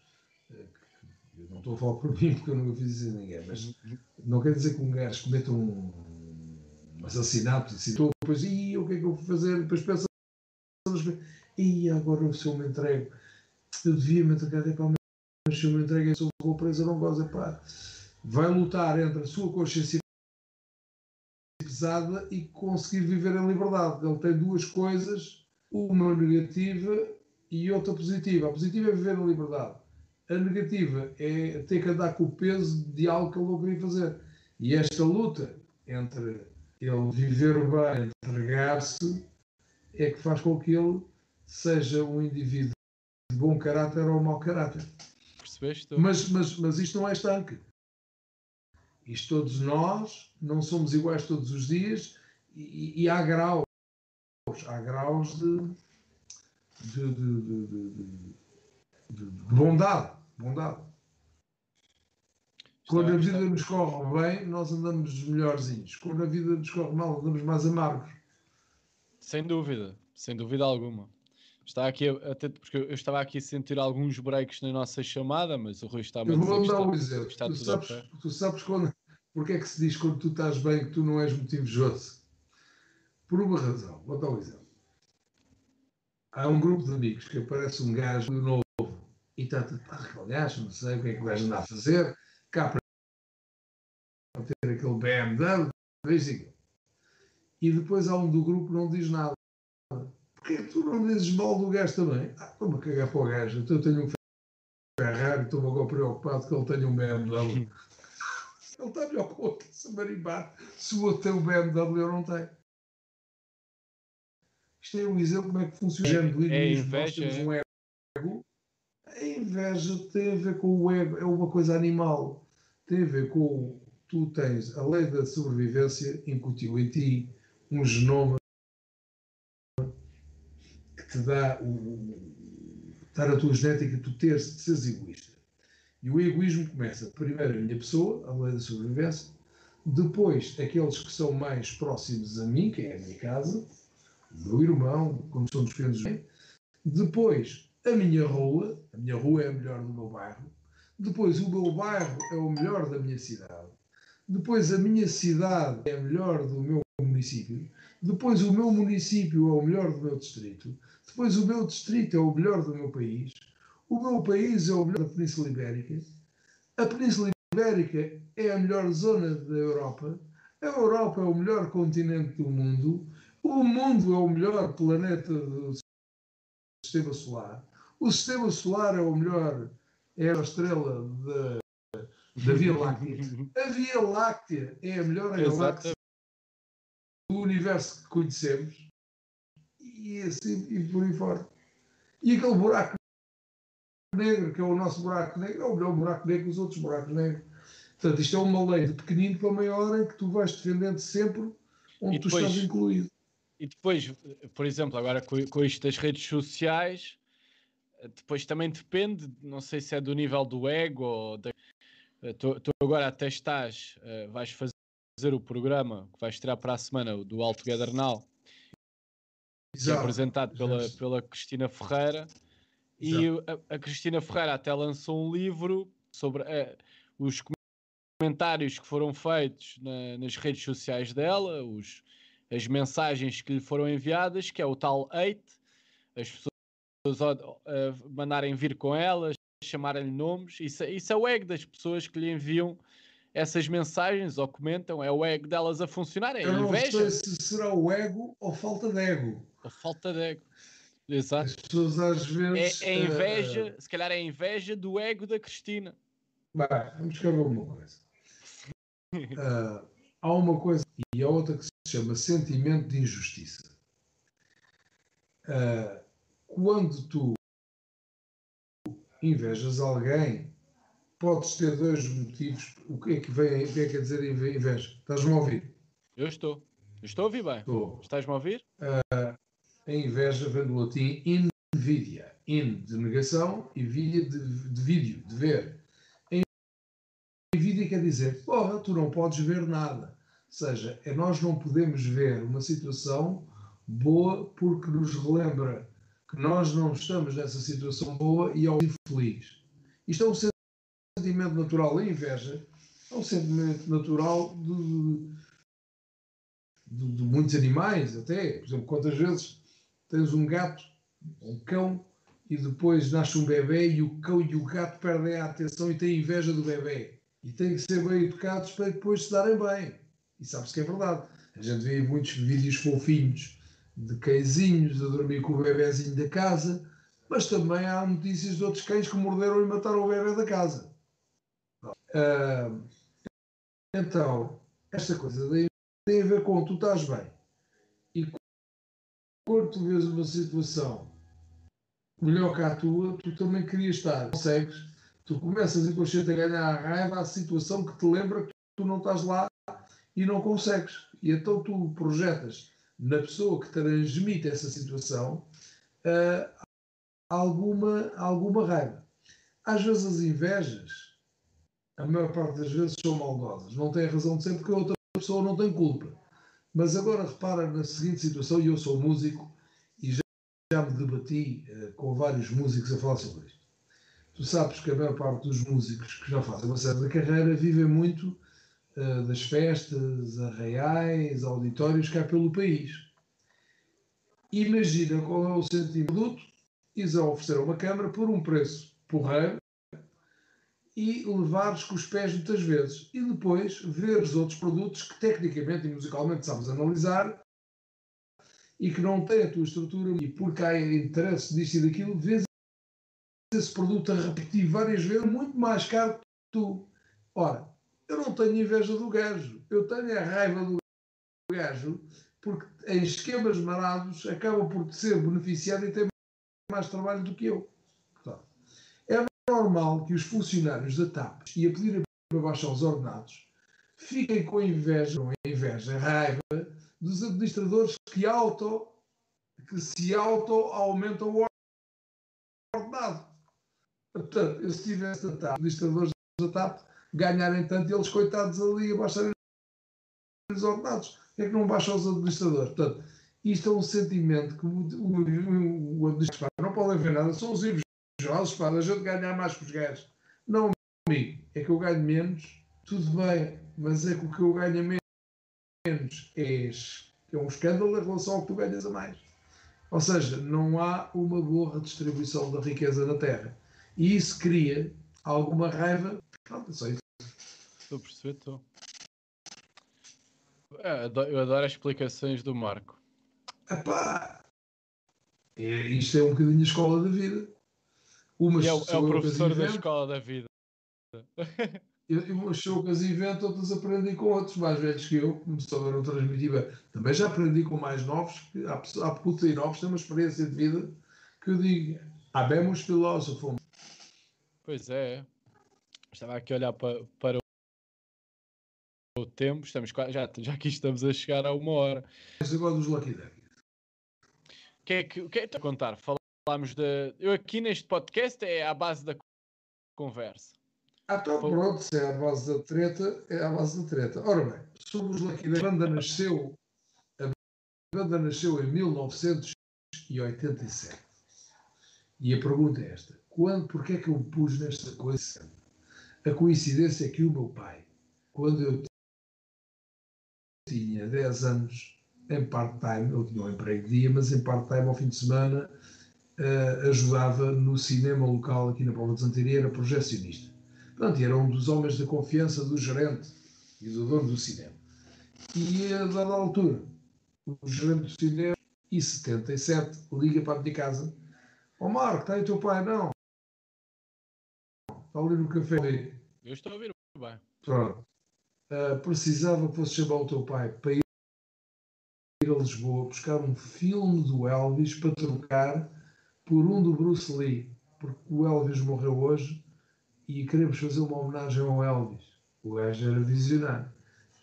Eu não estou a falar por mim porque eu nunca fiz isso a ninguém, mas não quer dizer que um gajo cometa um, um assassinato e assim, depois, e o que é que eu vou fazer? Depois pensa, e agora se eu me entrego, eu devia me entregar, é mas se eu me entrego, eu vou preso, não gosto, é pá vai lutar entre a sua consciência pesada e conseguir viver em liberdade. Ele tem duas coisas, uma negativa e outra positiva. A positiva é viver em liberdade. A negativa é ter que andar com o peso de algo que ele não queria fazer. E esta luta entre ele viver bem, entregar-se, é que faz com que ele seja um indivíduo de bom caráter ou mau caráter. Percebeste? Mas, mas, mas isto não é estanque. Isto todos nós não somos iguais todos os dias e, e há graus. Há graus de, de, de, de bondade. bondade. Quando a vida nos corre bem, nós andamos melhorzinhos. Quando a vida nos corre mal, andamos mais amargos. Sem dúvida, sem dúvida alguma. Está aqui atento, porque eu estava aqui a sentir alguns breaks na nossa chamada, mas o Rui está muito Eu vou dar um exemplo. Está tu, sabes, tu sabes quando, porque é que se diz quando tu estás bem que tu não és muito invejoso? Por uma razão. Vou dar um exemplo. Há um grupo de amigos que aparece um gajo novo e está pá, aquele gajo, não sei o que é que o gajo anda a fazer, cá para ter aquele BMW, veja E depois há um do grupo que não diz nada. Porquê que tu não dizes mal do gajo também? Ah, estou-me a cagar para o gajo. Então eu tenho um Ferrari, estou-me agora preocupado que ele tenha um BMW. ele está melhor que o outro, se marimbar. Se o outro tem um BMW, eu não tenho. Isto é um exemplo como é que funciona o é, é inveja, Nós temos um ego. A inveja tem a ver com o ego, é uma coisa animal. Tem a ver com tu tens a lei da sobrevivência incutiu em ti um genoma te dá o, dar a tua genética, tu teres seres egoísta. E o egoísmo começa primeiro a minha pessoa, a lei da sobrevivência, depois aqueles que são mais próximos a mim, que é a minha casa, o meu irmão, como somos bem, depois a minha rua, a minha rua é a melhor do meu bairro, depois o meu bairro é o melhor da minha cidade, depois a minha cidade é a melhor do meu município, depois o meu município é o melhor do meu distrito, depois, o meu distrito é o melhor do meu país. O meu país é o melhor da Península Ibérica. A Península Ibérica é a melhor zona da Europa. A Europa é o melhor continente do mundo. O mundo é o melhor planeta do sistema solar. O sistema solar é o melhor, é a estrela da, da Via Láctea. A Via Láctea é a melhor galáxia do universo que conhecemos e assim e por aí fora. E aquele buraco negro, que é o nosso buraco negro, é o melhor buraco negro que os outros buracos negros. Portanto, isto é uma lei de pequenino para maior em que tu vais defendendo sempre onde depois, tu estás incluído. E depois, por exemplo, agora com, com isto das redes sociais, depois também depende, não sei se é do nível do ego ou da, tu, tu agora até estás, uh, vais fazer o programa que vais tirar para a semana do All Together Now que é apresentado pela, pela Cristina Ferreira. E a, a, Cristina Ferreira até lançou um livro sobre uh, os comentários que foram feitos na, nas redes sociais dela, os, as mensagens que lhe foram enviadas, que é o tal hate, as pessoas uh, mandarem vir com elas, chamarem-lhe nomes. Isso, isso é o ego das pessoas que lhe enviam essas mensagens ou comentam, é o ego delas a funcionar, é Eu inveja. não sei se será o ego ou falta de ego. A falta de ego. Exato. As pessoas às vezes. É, é inveja, uh... se calhar é inveja do ego da Cristina. Vai, vamos escrever uma coisa. Uh, há uma coisa e há outra que se chama sentimento de injustiça. Uh, quando tu invejas alguém, podes ter dois motivos. O que é que, vem, o que, é que dizer inveja? Estás-me a ouvir? Eu estou. estou a ouvir bem. Estou. Estás-me a ouvir? Uh, a inveja vem do latim invidia. In de negação e vidia de, de vídeo, de ver. A invidia quer dizer, porra, tu não podes ver nada. Ou seja, é nós não podemos ver uma situação boa porque nos relembra que nós não estamos nessa situação boa e ao infeliz. Isto é um sentimento natural. A inveja é um sentimento natural de, de, de, muitos animais, até. Por exemplo, quantas vezes tens um gato, um cão, e depois nasce um bebê e o cão e o gato perdem a atenção e têm inveja do bebê. E têm que ser bem educados para depois se darem bem. E sabe-se que é verdade. A gente vê muitos vídeos fofinhos de cãezinhos a dormir com o bebezinho da casa, mas também há notícias de outros cães que morderam e mataram o bebê da casa. Uh, então, esta coisa tem a ver com tu estás bem. E quando tu vês uma situação melhor que a tua, tu também querias estar. Consegues, tu começas inconsciente a ganhar a raiva à situação que te lembra que tu não estás lá e não consegues. E então tu projetas na pessoa que transmite essa situação uh, alguma, alguma raiva. Às vezes as invejas, a maior parte das vezes, são maldosas. Não tem razão de ser porque a outra pessoa não tem culpa. Mas agora repara na seguinte situação, e eu sou músico e já, já me debati uh, com vários músicos a falar sobre isto. Tu sabes que a maior parte dos músicos que já fazem uma certa carreira vivem muito uh, das festas, arraiais, auditórios cá pelo país. Imagina qual é o sentido do produto, ires a oferecer uma câmara por um preço porreiro e levares com os pés muitas vezes. E depois veres outros produtos que tecnicamente e musicalmente sabes analisar e que não têm a tua estrutura e porque há interesse disto e daquilo, vês esse produto a repetir várias vezes muito mais caro que tu. Ora, eu não tenho inveja do gajo, eu tenho a raiva do gajo porque em esquemas marados acaba por ser beneficiado e ter mais trabalho do que eu. Portanto, é normal que os funcionários da TAP e a pedir para baixar os ordenados fiquem com inveja, não é inveja, raiva dos administradores que, auto, que se auto aumentam o ordenado. Portanto, eu se tivesse a TAP, administradores da TAP, ganharem tanto e eles, coitados, ali a baixarem os ordenados é que não baixa os administradores? Portanto, isto é um sentimento que o, o, o administrador não pode haver nada, são os invejosos, para a gente ganhar mais que os gajos. Não, amigo, é que eu ganho menos, tudo bem, mas é que o que eu ganho menos é, é um escândalo em relação ao que tu ganhas a mais. Ou seja, não há uma boa redistribuição da riqueza na Terra. E isso cria alguma raiva. Pronto, só isso. Estou a perceber, estou. É, eu adoro as explicações do Marco. Epá, é, isto é um bocadinho a escola da vida. Umas é, o, é o professor da escola da vida. umas chocas invento, outras aprendi com outros mais velhos que eu, que me souberam transmitir bem. Também já aprendi com mais novos, que há, há puta e novos têm uma experiência de vida que eu digo, habemos filósofo. Pois é. Estava aqui a olhar para, para o tempo, estamos já, já aqui estamos a chegar a uma hora. Mas agora dos Lucky Duck. O que é que, o que é que a contar? Falámos de. Eu aqui neste podcast é à base da conversa. Ah, então pronto, se é à base da treta, é à base da treta. Ora bem, sobre os Lucky Duck, a banda nasceu, a banda nasceu em 1987. E a pergunta é esta: quando, porquê é que eu pus nesta coisa? A coincidência é que o meu pai, quando eu tinha 10 anos em part-time, eu tinha um emprego de dia, mas em part-time ao fim de semana uh, ajudava no cinema local aqui na Póvoa de Santaria, era projecionista. Portanto, era um dos homens da confiança do gerente e do dono do cinema. E a dada altura, o gerente do cinema, e 77, liga para a minha casa: Ó oh, Marco, está aí o teu pai? Não. Está ali no café. Eu estou a ouvir bem. Pronto. Uh, precisava que fosse chamar o teu pai para ir a Lisboa buscar um filme do Elvis para trocar por um do Bruce Lee, porque o Elvis morreu hoje e queremos fazer uma homenagem ao Elvis. O gajo era visionário.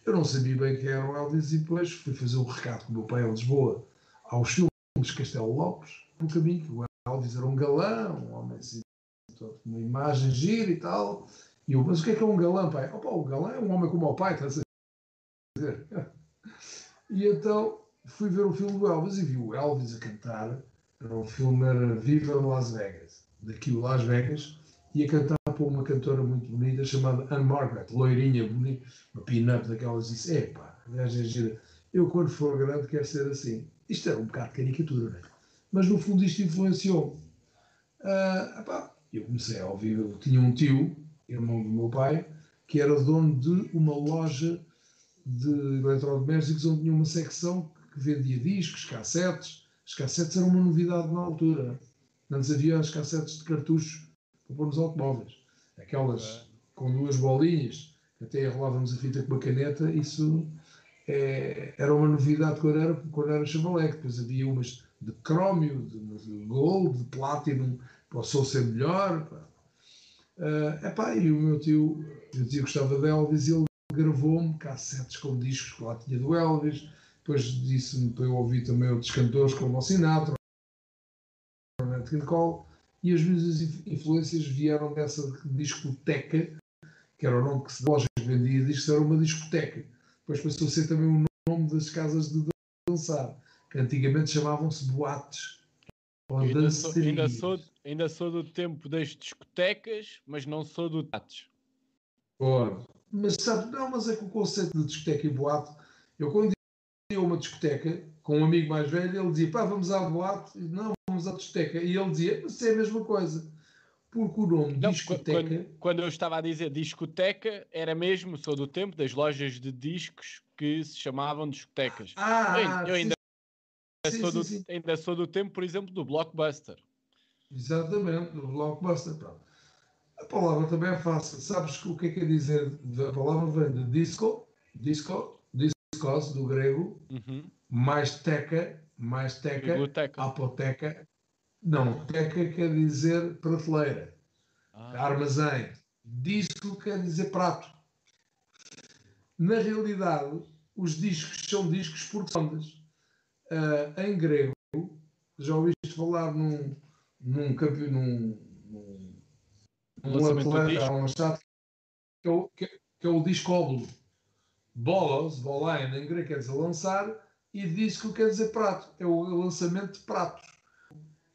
Eu não sabia bem quem era o Elvis e depois fui fazer um recado com o meu pai em Lisboa aos filmes Castelo Lopes, no caminho que o Elvis era um galã, um homem assim, uma imagem gira e tal. E eu, mas o que é que é um galã, pai? Opa, o galã é um homem como o pai, estás a dizer? E então fui ver o filme do Elvis e vi o Elvis a cantar. Era um filme, era Viva Las Vegas. Daqui o Las Vegas. E a cantar por uma cantora muito bonita chamada Anne Margaret, loirinha, bonita, uma pin-up daquelas. Disse: Epá, a gaja é gira. Eu, quando for grande, quero ser assim. Isto era um bocado de caricatura, né? Mas no fundo isto influenciou-me. Uh, eu comecei a ouvir. Eu tinha um tio, irmão do meu pai, que era dono de uma loja de eletrodomésticos onde tinha uma secção que vendia discos, cassetes. As cassetes eram uma novidade na altura. Antes havia as cassetes de cartuchos para pôr nos automóveis. Aquelas com duas bolinhas, que até enrolávamos a fita com uma caneta, isso é, era uma novidade quando era, quando era Chevrolet. Depois havia umas de crómio, de, de gold, de platinum, possou ser melhor. Uh, epá, e o meu tio, meu tio gostava de Elvis e ele gravou-me cassetes com discos que lá tinha do Elvis. Depois disse-me para eu ouvir também outros cantores como o Sinatra, o Nat King Cole. E as minhas influências vieram dessa discoteca, que era o nome que se loja vendia discos, era uma discoteca. Depois passou a ser também o nome das casas de dançar, que antigamente chamavam-se boates. Ainda sou, ainda, sou, ainda sou do tempo das discotecas, mas não sou do tates. Ora, mas sabe, não, mas é que o conceito de discoteca e boate, eu quando ia a uma discoteca com um amigo mais velho, ele dizia, pá, vamos à boate, não, vamos à discoteca, e ele dizia, mas é a mesma coisa. Porque o nome não, discoteca. Quando, quando, eu estava a dizer discoteca, era mesmo, sou do tempo das lojas de discos que se chamavam discotecas. Ah, eu, eu ainda, sim, sou sim, do, sim. ainda sou do tempo, por exemplo, do Blockbuster. Exatamente, do Blockbuster. Pronto. A palavra também é fácil. Sabes o que é que quer dizer? A palavra vem de disco, disco, discos, do grego, uhum. mais teca, mais teca, Biblioteca. apoteca, não, teca quer dizer prateleira, ah. armazém. Disco quer dizer prato. Na realidade, os discos são discos porque são uh, em grego, já ouviste falar num, num, num, num, num atleta, um chato, que é o, que, que é o discóbulo. Bolos, bolain, em grego quer dizer lançar, e disco quer dizer prato. É o lançamento de pratos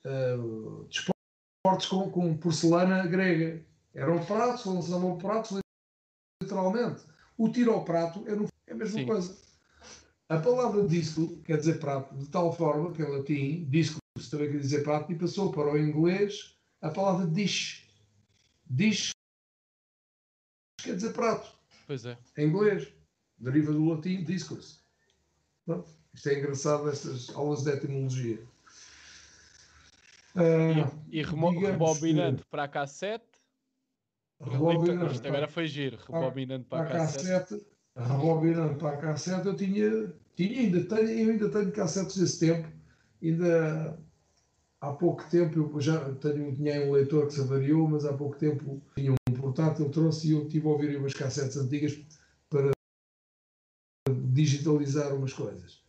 uh, desportos com, com, porcelana grega. Eram pratos, lançavam pratos literalmente. O tiro ao prato é, no, é a mesma Sim. coisa. A palavra disco quer dizer prato de tal forma que em latim, disco também quer dizer prato, e passou para o inglês a palavra dish. Dish quer dizer prato. Pois é. Em inglês. Deriva do latim discos. Isto é engraçado, estas aulas de etimologia. E, e rebobinando que... para a cassete. Rebobinando Isto agora foi giro. Rebobinando para, para a cassete. Rebobinando para a cassete, eu tinha, tinha ainda tenho, eu ainda tenho cassetes desse tempo. Ainda há pouco tempo, eu já tenho, tinha um leitor que se avariou, mas há pouco tempo tinha um portátil, trouxe e eu tive a ouvir umas cassetes antigas para digitalizar umas coisas.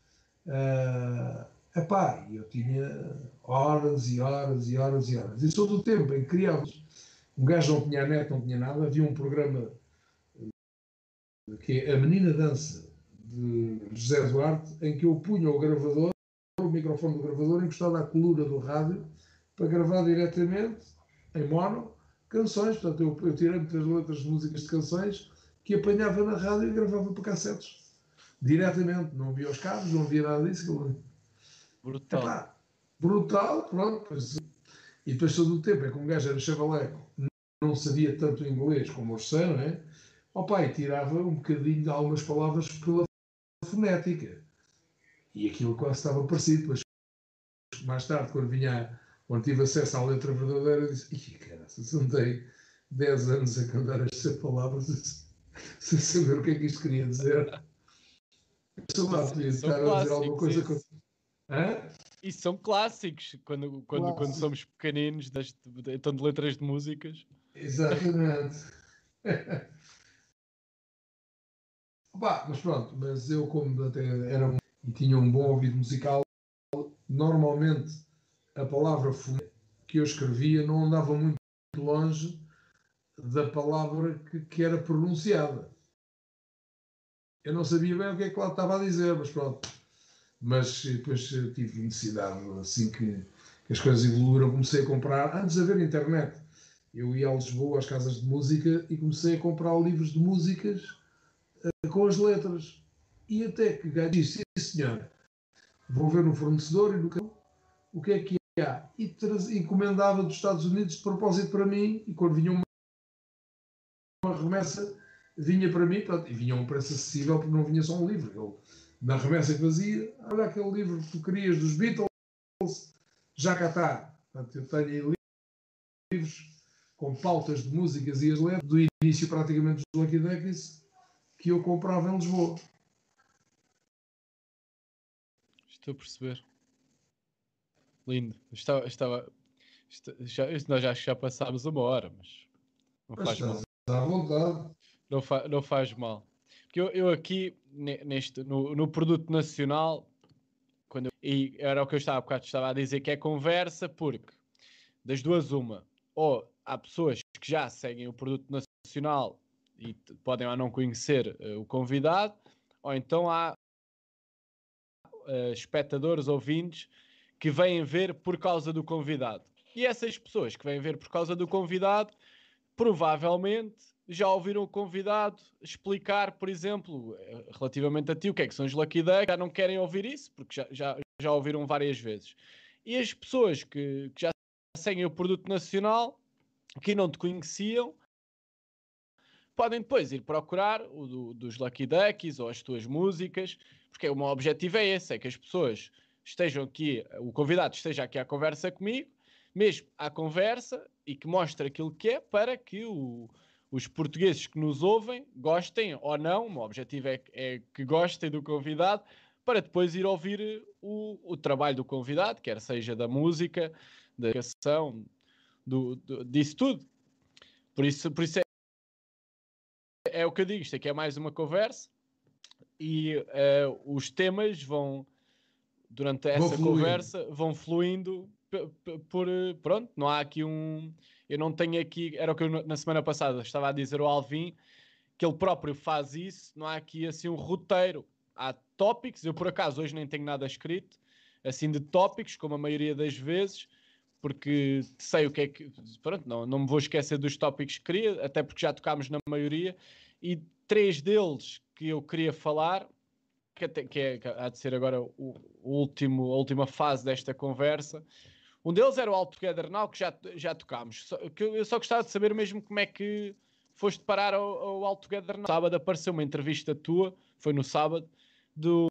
Uh, Epá, eu tinha horas e horas e horas e horas. E sou do tempo em que criávamos. Um gajo não tinha net, não tinha nada. Havia um programa que é A Menina Dança, de José Duarte, em que eu punha o gravador, microfone do gravador, encostado à coluna do rádio, para gravar diretamente, em mono, canções. Portanto, eu, eu tirei muitas letras de músicas de canções que apanhava na rádio e gravava para cassetes. Diretamente. Não havia os cabos, não havia nada disso. Brutal. Epá, brutal, pronto. Pois, e depois todo o tempo, é que um gajo era chavaleco, não sabia tanto inglês como o sei, não é? O pai tirava um bocadinho de algumas palavras pela fonética. E aquilo quase estava parecido. Mas mais tarde, quando vinha, quando tive acesso à letra verdadeira, disse: Ih, cara, se não tem. 10 anos a cantar estas palavras sem saber o que é que isto queria dizer. Sei lá, podia estar a dizer alguma coisa. Com... Hã? Isso são clássicos quando, quando, quando somos pequeninos, das, então de letras de músicas. Exatamente. Opa, mas pronto, mas eu como até era um, e tinha um bom ouvido musical, normalmente a palavra que eu escrevia não andava muito longe da palavra que, que era pronunciada. Eu não sabia bem o que é que lá estava a dizer, mas pronto. Mas depois tive necessidade, assim que, que as coisas evoluíram, comecei a comprar, antes de haver internet, eu ia a Lisboa às casas de música e comecei a comprar livros de músicas uh, com as letras. E até que disse, vou ver no fornecedor e no o que é que há. E encomendava dos Estados Unidos de propósito para mim, e quando vinha uma, uma remessa, vinha para mim, pronto, e vinha a um preço acessível porque não vinha só um livro. Eu, na remessa que fazia, olha aquele livro que tu querias dos Beatles, já cá está. Portanto, eu tenho livros com pautas de músicas e as letras do início praticamente dos Lucky Duckies que eu comprava em Lisboa. Estou a perceber. Lindo. Estava, estava, já, nós já, já passámos uma hora, mas não faz mal. À vontade. Não, fa, não faz mal. Porque eu, eu aqui, neste, no, no produto nacional, quando eu, e era o que eu estava, estava a dizer, que é conversa, porque das duas, uma, ou há pessoas que já seguem o produto nacional e podem ou não conhecer uh, o convidado, ou então há uh, espectadores, ouvintes, que vêm ver por causa do convidado. E essas pessoas que vêm ver por causa do convidado, provavelmente já ouviram o convidado explicar, por exemplo, eh, relativamente a ti, o que é que são os Lucky já não querem ouvir isso, porque já, já, já ouviram várias vezes. E as pessoas que, que já seguem o produto nacional que não te conheciam, podem depois ir procurar o do, dos Lucky Duckies ou as tuas músicas, porque o meu objetivo é esse, é que as pessoas estejam aqui, o convidado esteja aqui à conversa comigo, mesmo à conversa, e que mostre aquilo que é, para que o, os portugueses que nos ouvem gostem ou não, o meu objetivo é, é que gostem do convidado, para depois ir ouvir o, o trabalho do convidado, quer seja da música, da educação, do, do, disso tudo. Por isso, por isso é, é o que eu digo, isto aqui é mais uma conversa e uh, os temas vão, durante essa vão conversa, vão fluindo por, pronto, não há aqui um, eu não tenho aqui, era o que eu na semana passada estava a dizer ao Alvin, que ele próprio faz isso, não há aqui assim um roteiro, há tópicos, eu por acaso hoje nem tenho nada escrito, assim de tópicos, como a maioria das vezes, porque sei o que é que. Pronto, não, não me vou esquecer dos tópicos que queria, até porque já tocámos na maioria, e três deles que eu queria falar, que, até, que, é, que há de ser agora o, o, último, a última fase desta conversa. Um deles era o All Together Now, que já, já tocámos. Só, que eu só gostava de saber mesmo como é que foste parar ao, ao All Together Now. Sábado apareceu uma entrevista tua, foi no sábado, do,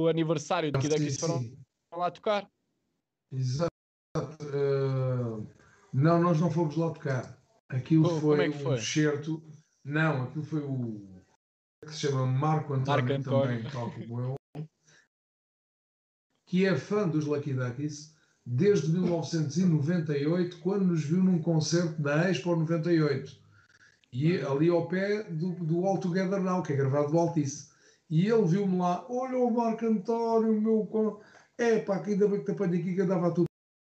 do aniversário de que daqui foram lá tocar. Exato. Uh, não, nós não fomos lá tocar. Aquilo oh, foi, é foi um excerto. Não, aquilo foi o que se chama Marco António, Marco também, tal como eu, que é fã dos Lucky Duckies desde 1998, quando nos viu num concerto da Expo 98. E ali ao pé do, do All Together Now, que é gravado do Altice. E ele viu-me lá, olha o Marco António, meu. É pá, que ainda bem que te apanho aqui que andava tudo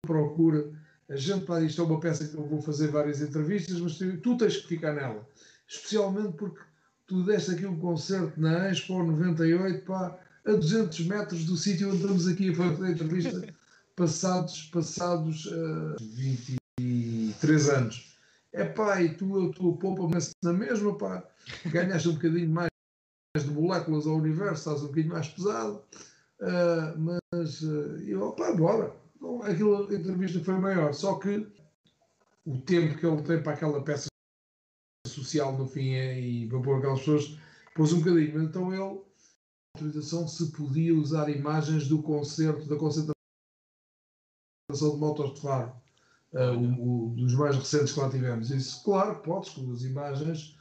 procura. A gente, pá, isto é uma peça que eu vou fazer várias entrevistas, mas tu tens que ficar nela. Especialmente porque tu deste aqui um concerto na Expo 98, pá, a 200 metros do sítio onde estamos aqui a fazer a entrevista, passados, passados uh, eh, 23 anos. É pá, e tu, a tua pompa na mesma, pá, ganhaste um bocadinho mais de moléculas ao universo, estás um bocadinho mais pesado, uh, mas uh, eu, pá, bora então, aquilo, a entrevista foi maior. Só que o tempo que ele tem para aquela peça social no fim é, e para pôr aquelas pessoas pôs um bocadinho. Então ele, autorização se podia usar imagens do concerto, da concentração de motos de Faro. uh, o, o, dos mais recentes que lá tivemos. Eu disse, claro, podes, com as imagens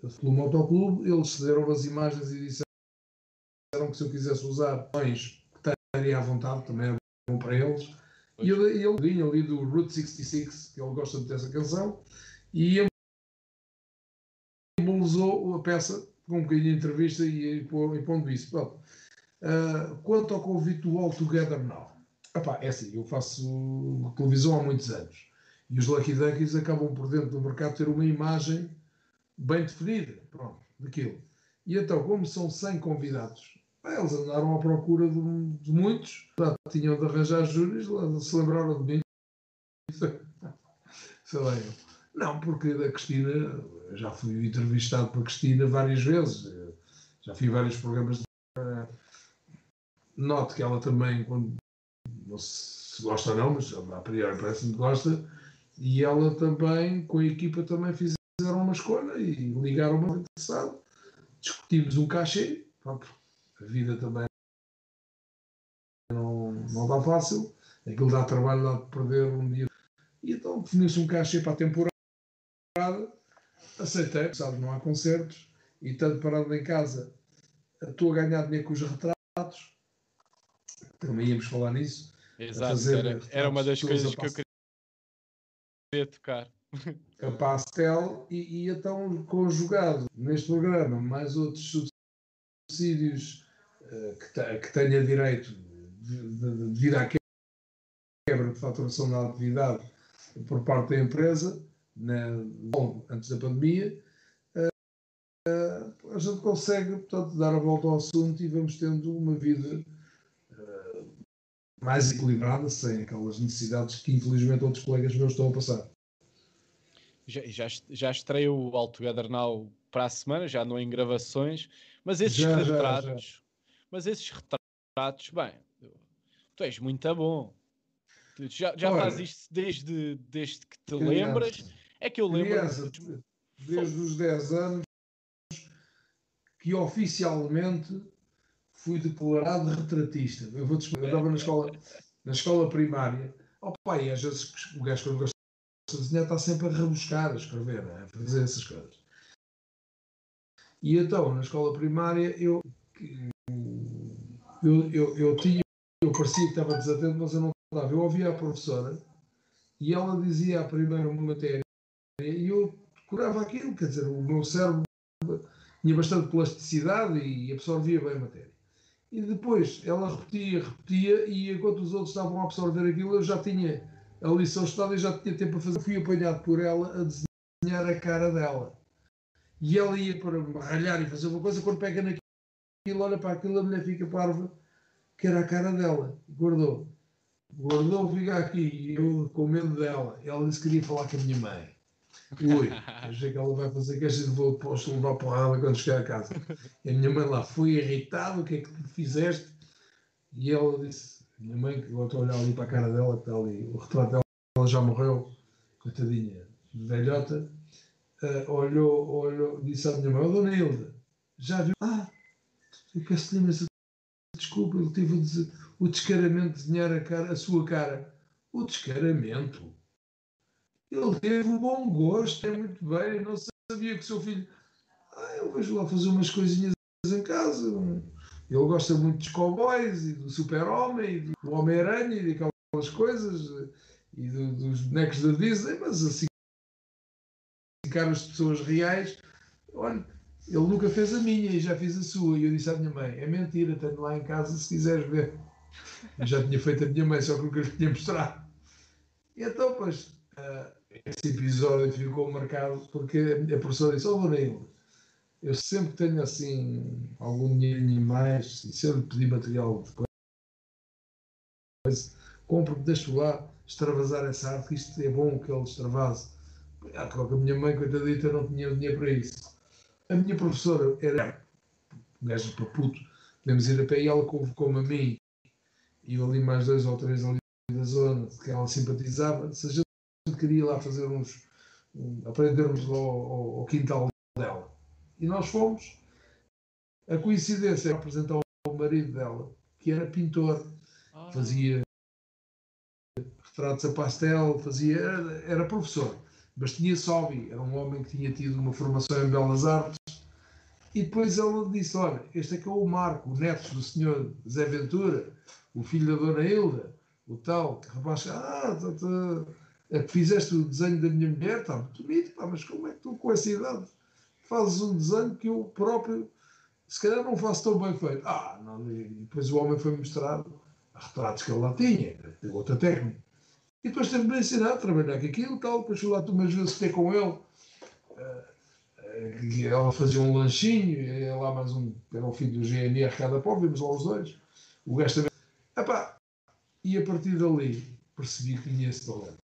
pelo motoclube, eles cederam as imagens e disseram que se eu quisesse usar mães que estaria à vontade, também é bom para eles. E ele, ele vinha ali do Route 66, que ele gosta de ter essa canção, e embolizou a peça com um bocadinho de entrevista e, pondo isso. Pronto. Uh, quanto ao convite do All Together Now, epá, é assim, eu faço televisão há muitos anos e os Lucky Dunkies acabam por dentro do mercado ter uma imagem bem definida, pronto, daquilo. E então, como são 100 convidados, eles andaram à procura de, de muitos, tinham de arranjar júris, se lembraram de mim. Sei lá, não, porque da Cristina, já fui entrevistado por Cristina várias vezes, já fiz vários programas de. Note que ela também, quando, não se gosta ou não, mas a priori parece-me que gosta, e ela também, com a equipa, também fizeram uma escolha e ligaram-me interessado. Discutimos um cachê, a vida também não, não está fácil, aquilo dá trabalho, dá de perder um dia. E então definiu-se um cachê para a temporada aceitei, sabe, não há concertos, e tanto parado em casa, estou a ganhar dinheiro com os retratos, também íamos falar nisso. Exato, era, era uma das coisas que eu queria tocar. A pastel, e, e então conjugado neste programa, mais outros subsídios uh, que, que tenha direito devido à quebra de faturação da atividade por parte da empresa, na, bom, antes da pandemia, uh, a gente consegue, portanto, dar a volta ao assunto e vamos tendo uma vida uh, mais equilibrada, sem aquelas necessidades que, infelizmente, outros colegas meus estão a passar. Já, já, já estreio o All Together Now para a semana, já não em gravações, mas esses já, retratos, já, mas esses retratos, bem, tu és muito bom. Tu já, já fazes isto desde, desde que te lembras é que eu lembro. Criança, desde os 10 anos, que oficialmente fui declarado retratista. Eu vou te explicar. Eu estava na escola, na escola primária. Oh, pai, às vezes o gajo, quando gosta de desenhar, está sempre a rebuscar, a escrever, né? a fazer essas coisas. E então, na escola primária, eu, eu, eu, eu tinha, eu parecia que estava desatento, mas eu não estava. Eu ouvia a professora e ela dizia a primeira matéria eu decorava aquilo, quer dizer, o meu cérebro tinha bastante plasticidade e absorvia bem a matéria. E depois ela repetia, repetia, e enquanto os outros estavam a absorver aquilo, eu já tinha a lição estudada e já tinha tempo a fazer. Fui apanhado por ela a desenhar a cara dela. E ela ia para ralhar e fazer uma coisa, quando pega naquilo, olha para aquilo, a mulher fica parva, que era a cara dela. Guardou. Guardou, fica aqui, eu com medo dela. Ela disse que queria falar com a minha mãe. Ui, achei que ela vai fazer que gente vou posto levar porrada quando chegar a casa. E a minha mãe lá foi irritada, o que é que fizeste? E ela disse, minha mãe, que eu estou a olhar ali para a cara dela, que está ali, o retrato dela, ela já morreu, coitadinha, velhota, uh, olhou, olhou, disse à minha mãe, oh, Dona Hilda, já viu? Ah, eu peço-lhe imensa desculpa, ele teve o, o descaramento de desenhar a, cara, a sua cara. O descaramento? Ele teve um bom gosto, é muito bem. Não sabia que o seu filho. Ah, eu vejo lá fazer umas coisinhas em casa. Ele gosta muito dos cowboys e do super-homem e do Homem-Aranha e daquelas coisas e do, dos bonecos da Disney, mas assim, caras de pessoas reais, olha, ele nunca fez a minha e já fiz a sua. E eu disse à minha mãe: é mentira, tenho lá em casa se quiseres ver. Eu já tinha feito a minha mãe, só que nunca lhe tinha mostrado. E então, pois, esse episódio ficou marcado porque a professora disse: Oh, eu sempre tenho assim algum dinheirinho mais e se eu lhe pedir material de coisa, compro, deixo lá extravasar essa arte, que isto é bom que ele extravase. Claro que a minha mãe, coitadita, não tinha dinheiro para isso. A minha professora era gajo para puto, podemos ir a pé e ela convocou-me a mim e ali mais dois ou três ali da zona que ela simpatizava. Se a gente queria lá fazer uns. Um, aprendermos ao, ao, ao, quintal dela. E nós fomos. A coincidência era apresentar o marido dela, que era pintor, ah. fazia retratos a pastel, fazia, era, era professor, mas tinha hobby, era um homem que tinha tido uma formação em belas artes. E depois ela disse: Olha, este aqui é o Marco, o neto do senhor Zé Ventura, o filho da dona Hilda, o tal, que rapaz, ah, tá, tá, é que fizeste o desenho da minha mulher, está muito bonito, pá, mas como é que tu com essa idade fazes um desenho que eu próprio, se calhar não faço tão bem feito? Ah, não, e depois o homem foi mostrar retratos que ele lá tinha, outra técnica. E depois teve-me a ensinar a trabalhar com aquilo tal, depois fui lá umas vezes ter com ele, uh, ela fazia um lanchinho, e lá mais um, era o filho do GNR cada pó, vimos lá os dois, o gajo também. Epá, e a partir dali percebi que tinha esse talento.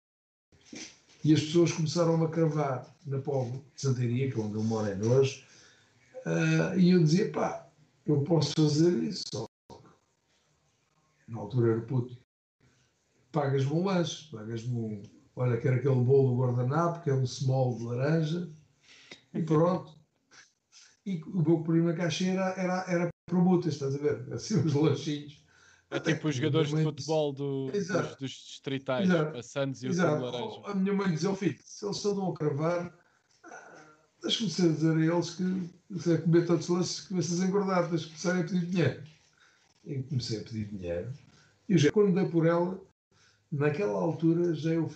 E as pessoas começaram a cravar na povo de que é onde eu moro ainda hoje, uh, e eu dizia, pá, eu posso fazer isso. Na altura era puto. Pagas-me um lanche, pagas-me um. Olha, quero aquele bolo guardanapo, que é um small de laranja, e pronto. E o meu primo na caixa era, era, era promutas, estás a ver? Assim, os lanchinhos. É tipo os jogadores de futebol do, dos, dos distritais, Exato. a Santos e o Exato. Laranja. A minha mãe dizia ao filho: se eles estão a cravar, deixa-me dizer a eles que se é comer tantos lances que começas a engordar, tens que começar a pedir dinheiro. E comecei a pedir dinheiro. E já, quando dei por ela, naquela altura já eu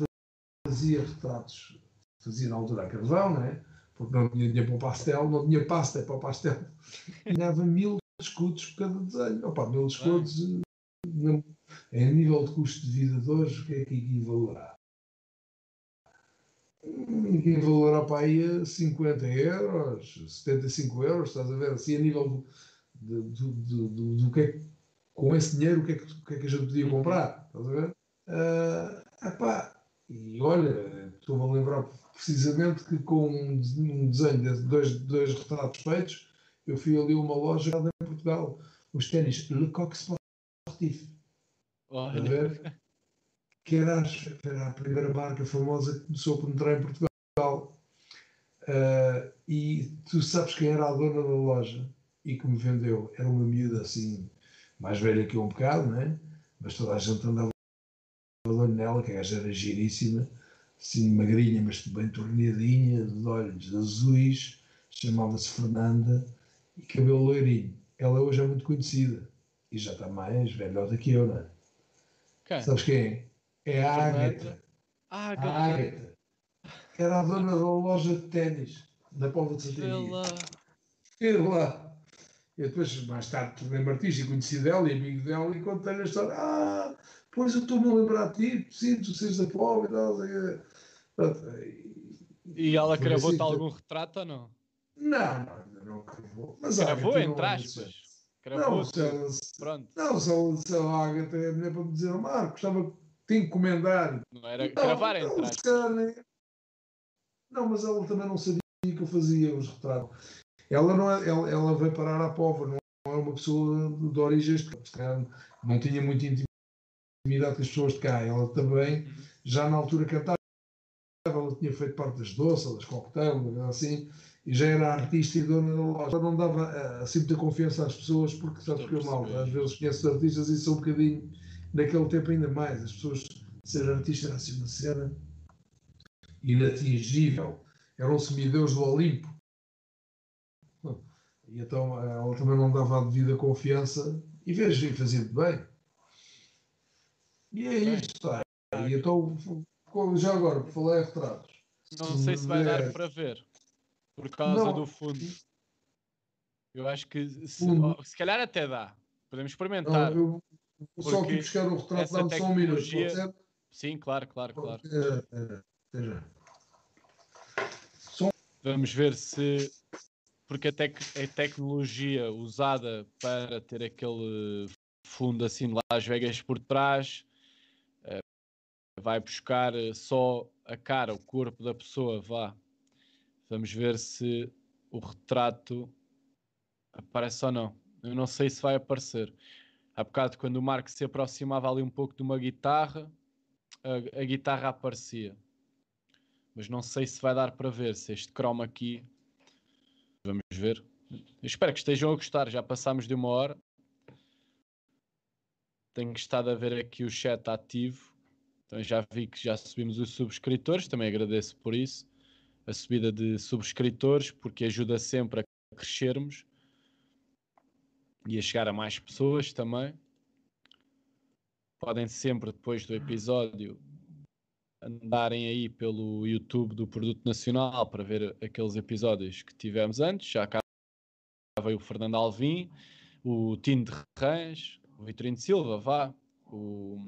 fazia retratos, fazia na altura a carvão, não é? Porque não tinha dinheiro para o pastel, não tinha pasta para o pastel. Dava mil escudos por cada desenho. Opa, mil escudos em nível de custo de vida de hoje, o que é que equivalerá? Equivalerá para aí a 50 euros, 75 euros, estás a ver? Assim, a nível do, do, do, do, do que é com esse dinheiro, o que, é que, o que é que a gente podia comprar? Estás a ver? Uh, epá, e olha, estou-me a lembrar precisamente que com um desenho de dois, dois retratos feitos, eu fui ali a uma loja em Portugal, os ténis Lecoq Sport Sportif. Olha. Que era, era, a primeira marca famosa que começou a penetrar em Portugal. Uh, e tu sabes quem era a dona da loja e que me vendeu? Era uma miúda assim, mais velha que eu um bocado, né? mas toda a gente andava olho nela, que a gaja era giríssima, assim magrinha, mas bem torneadinha, de olhos azuis, chamava-se Fernanda e cabelo loirinho. Ela hoje é muito conhecida e já está mais velhota que eu, não é? Quem? Sabes quem? É a Ágata. Ah, a Ágata. Era a dona da loja de ténis na Póvoa de Santaria. Vê lá. E depois, mais tarde, tornei-me artista e conheci dela e amigo dela e contei-lhe a história. Ah, pois eu estou-me a lembrar de ti, tu seres da Póvoa e tal. E ela gravou-te algum retrato ou não? Não, não, não gravou. Mas gravou, entre aspas. Não, se Pronto. não, se se ela Agatha é a mulher para me dizer, oh, Marco, gostava de encomendar. Não era não, gravar, não, entre aspas. Não, mas ela também não sabia que eu fazia os retratos. Ela, não é, ela, ela veio parar à pova, não é uma pessoa de, origens, não tinha muita intimidade com as pessoas de cá. Ela também, já na altura cantava, ela tinha feito parte das doças, das coquetéis, assim e já era artista e dona da loja. Não dava uh, assim muita confiança às pessoas, porque sabes que eu mal, às vezes conheço artistas e sou um bocadinho, naquele tempo ainda mais, as pessoas ser artista era assim uma cena inatingível, era um semideus do Olimpo. E então eh, ela também não dava a devida confiança e veja, e fazia bem. E é isto, tá. E então, já agora, por falar em retratos. Não sei se vai dar para ver por causa não. do fundo. Eu acho que se, se calhar até dá. Podemos experimentar. Não, eu vou só aqui buscar o retrato, dá-me só um minuto. Sim, claro, claro, claro. É, é, é. Vamos ver se. Porque a, tec a tecnologia usada para ter aquele fundo assim de Las Vegas por trás uh, vai buscar só a cara, o corpo da pessoa, vá, Vamos ver se o retrato aparece ou não. Eu não sei se vai aparecer. Há bocado, quando o Marco se aproximava ali um pouco de uma guitarra, a, a guitarra aparecia. Mas não sei se vai dar para ver, se este chroma aqui. Vamos ver. Eu espero que estejam a gostar. Já passámos de uma hora. Tenho estado a ver aqui o chat ativo. Então já vi que já subimos os subscritores, também agradeço por isso. A subida de subscritores, porque ajuda sempre a crescermos e a chegar a mais pessoas também. Podem sempre, depois do episódio, andarem aí pelo YouTube do Produto Nacional para ver aqueles episódios que tivemos antes. Já cá veio o Fernando Alvim, o Tino de Rãs, o Vitorino Silva, vá, o,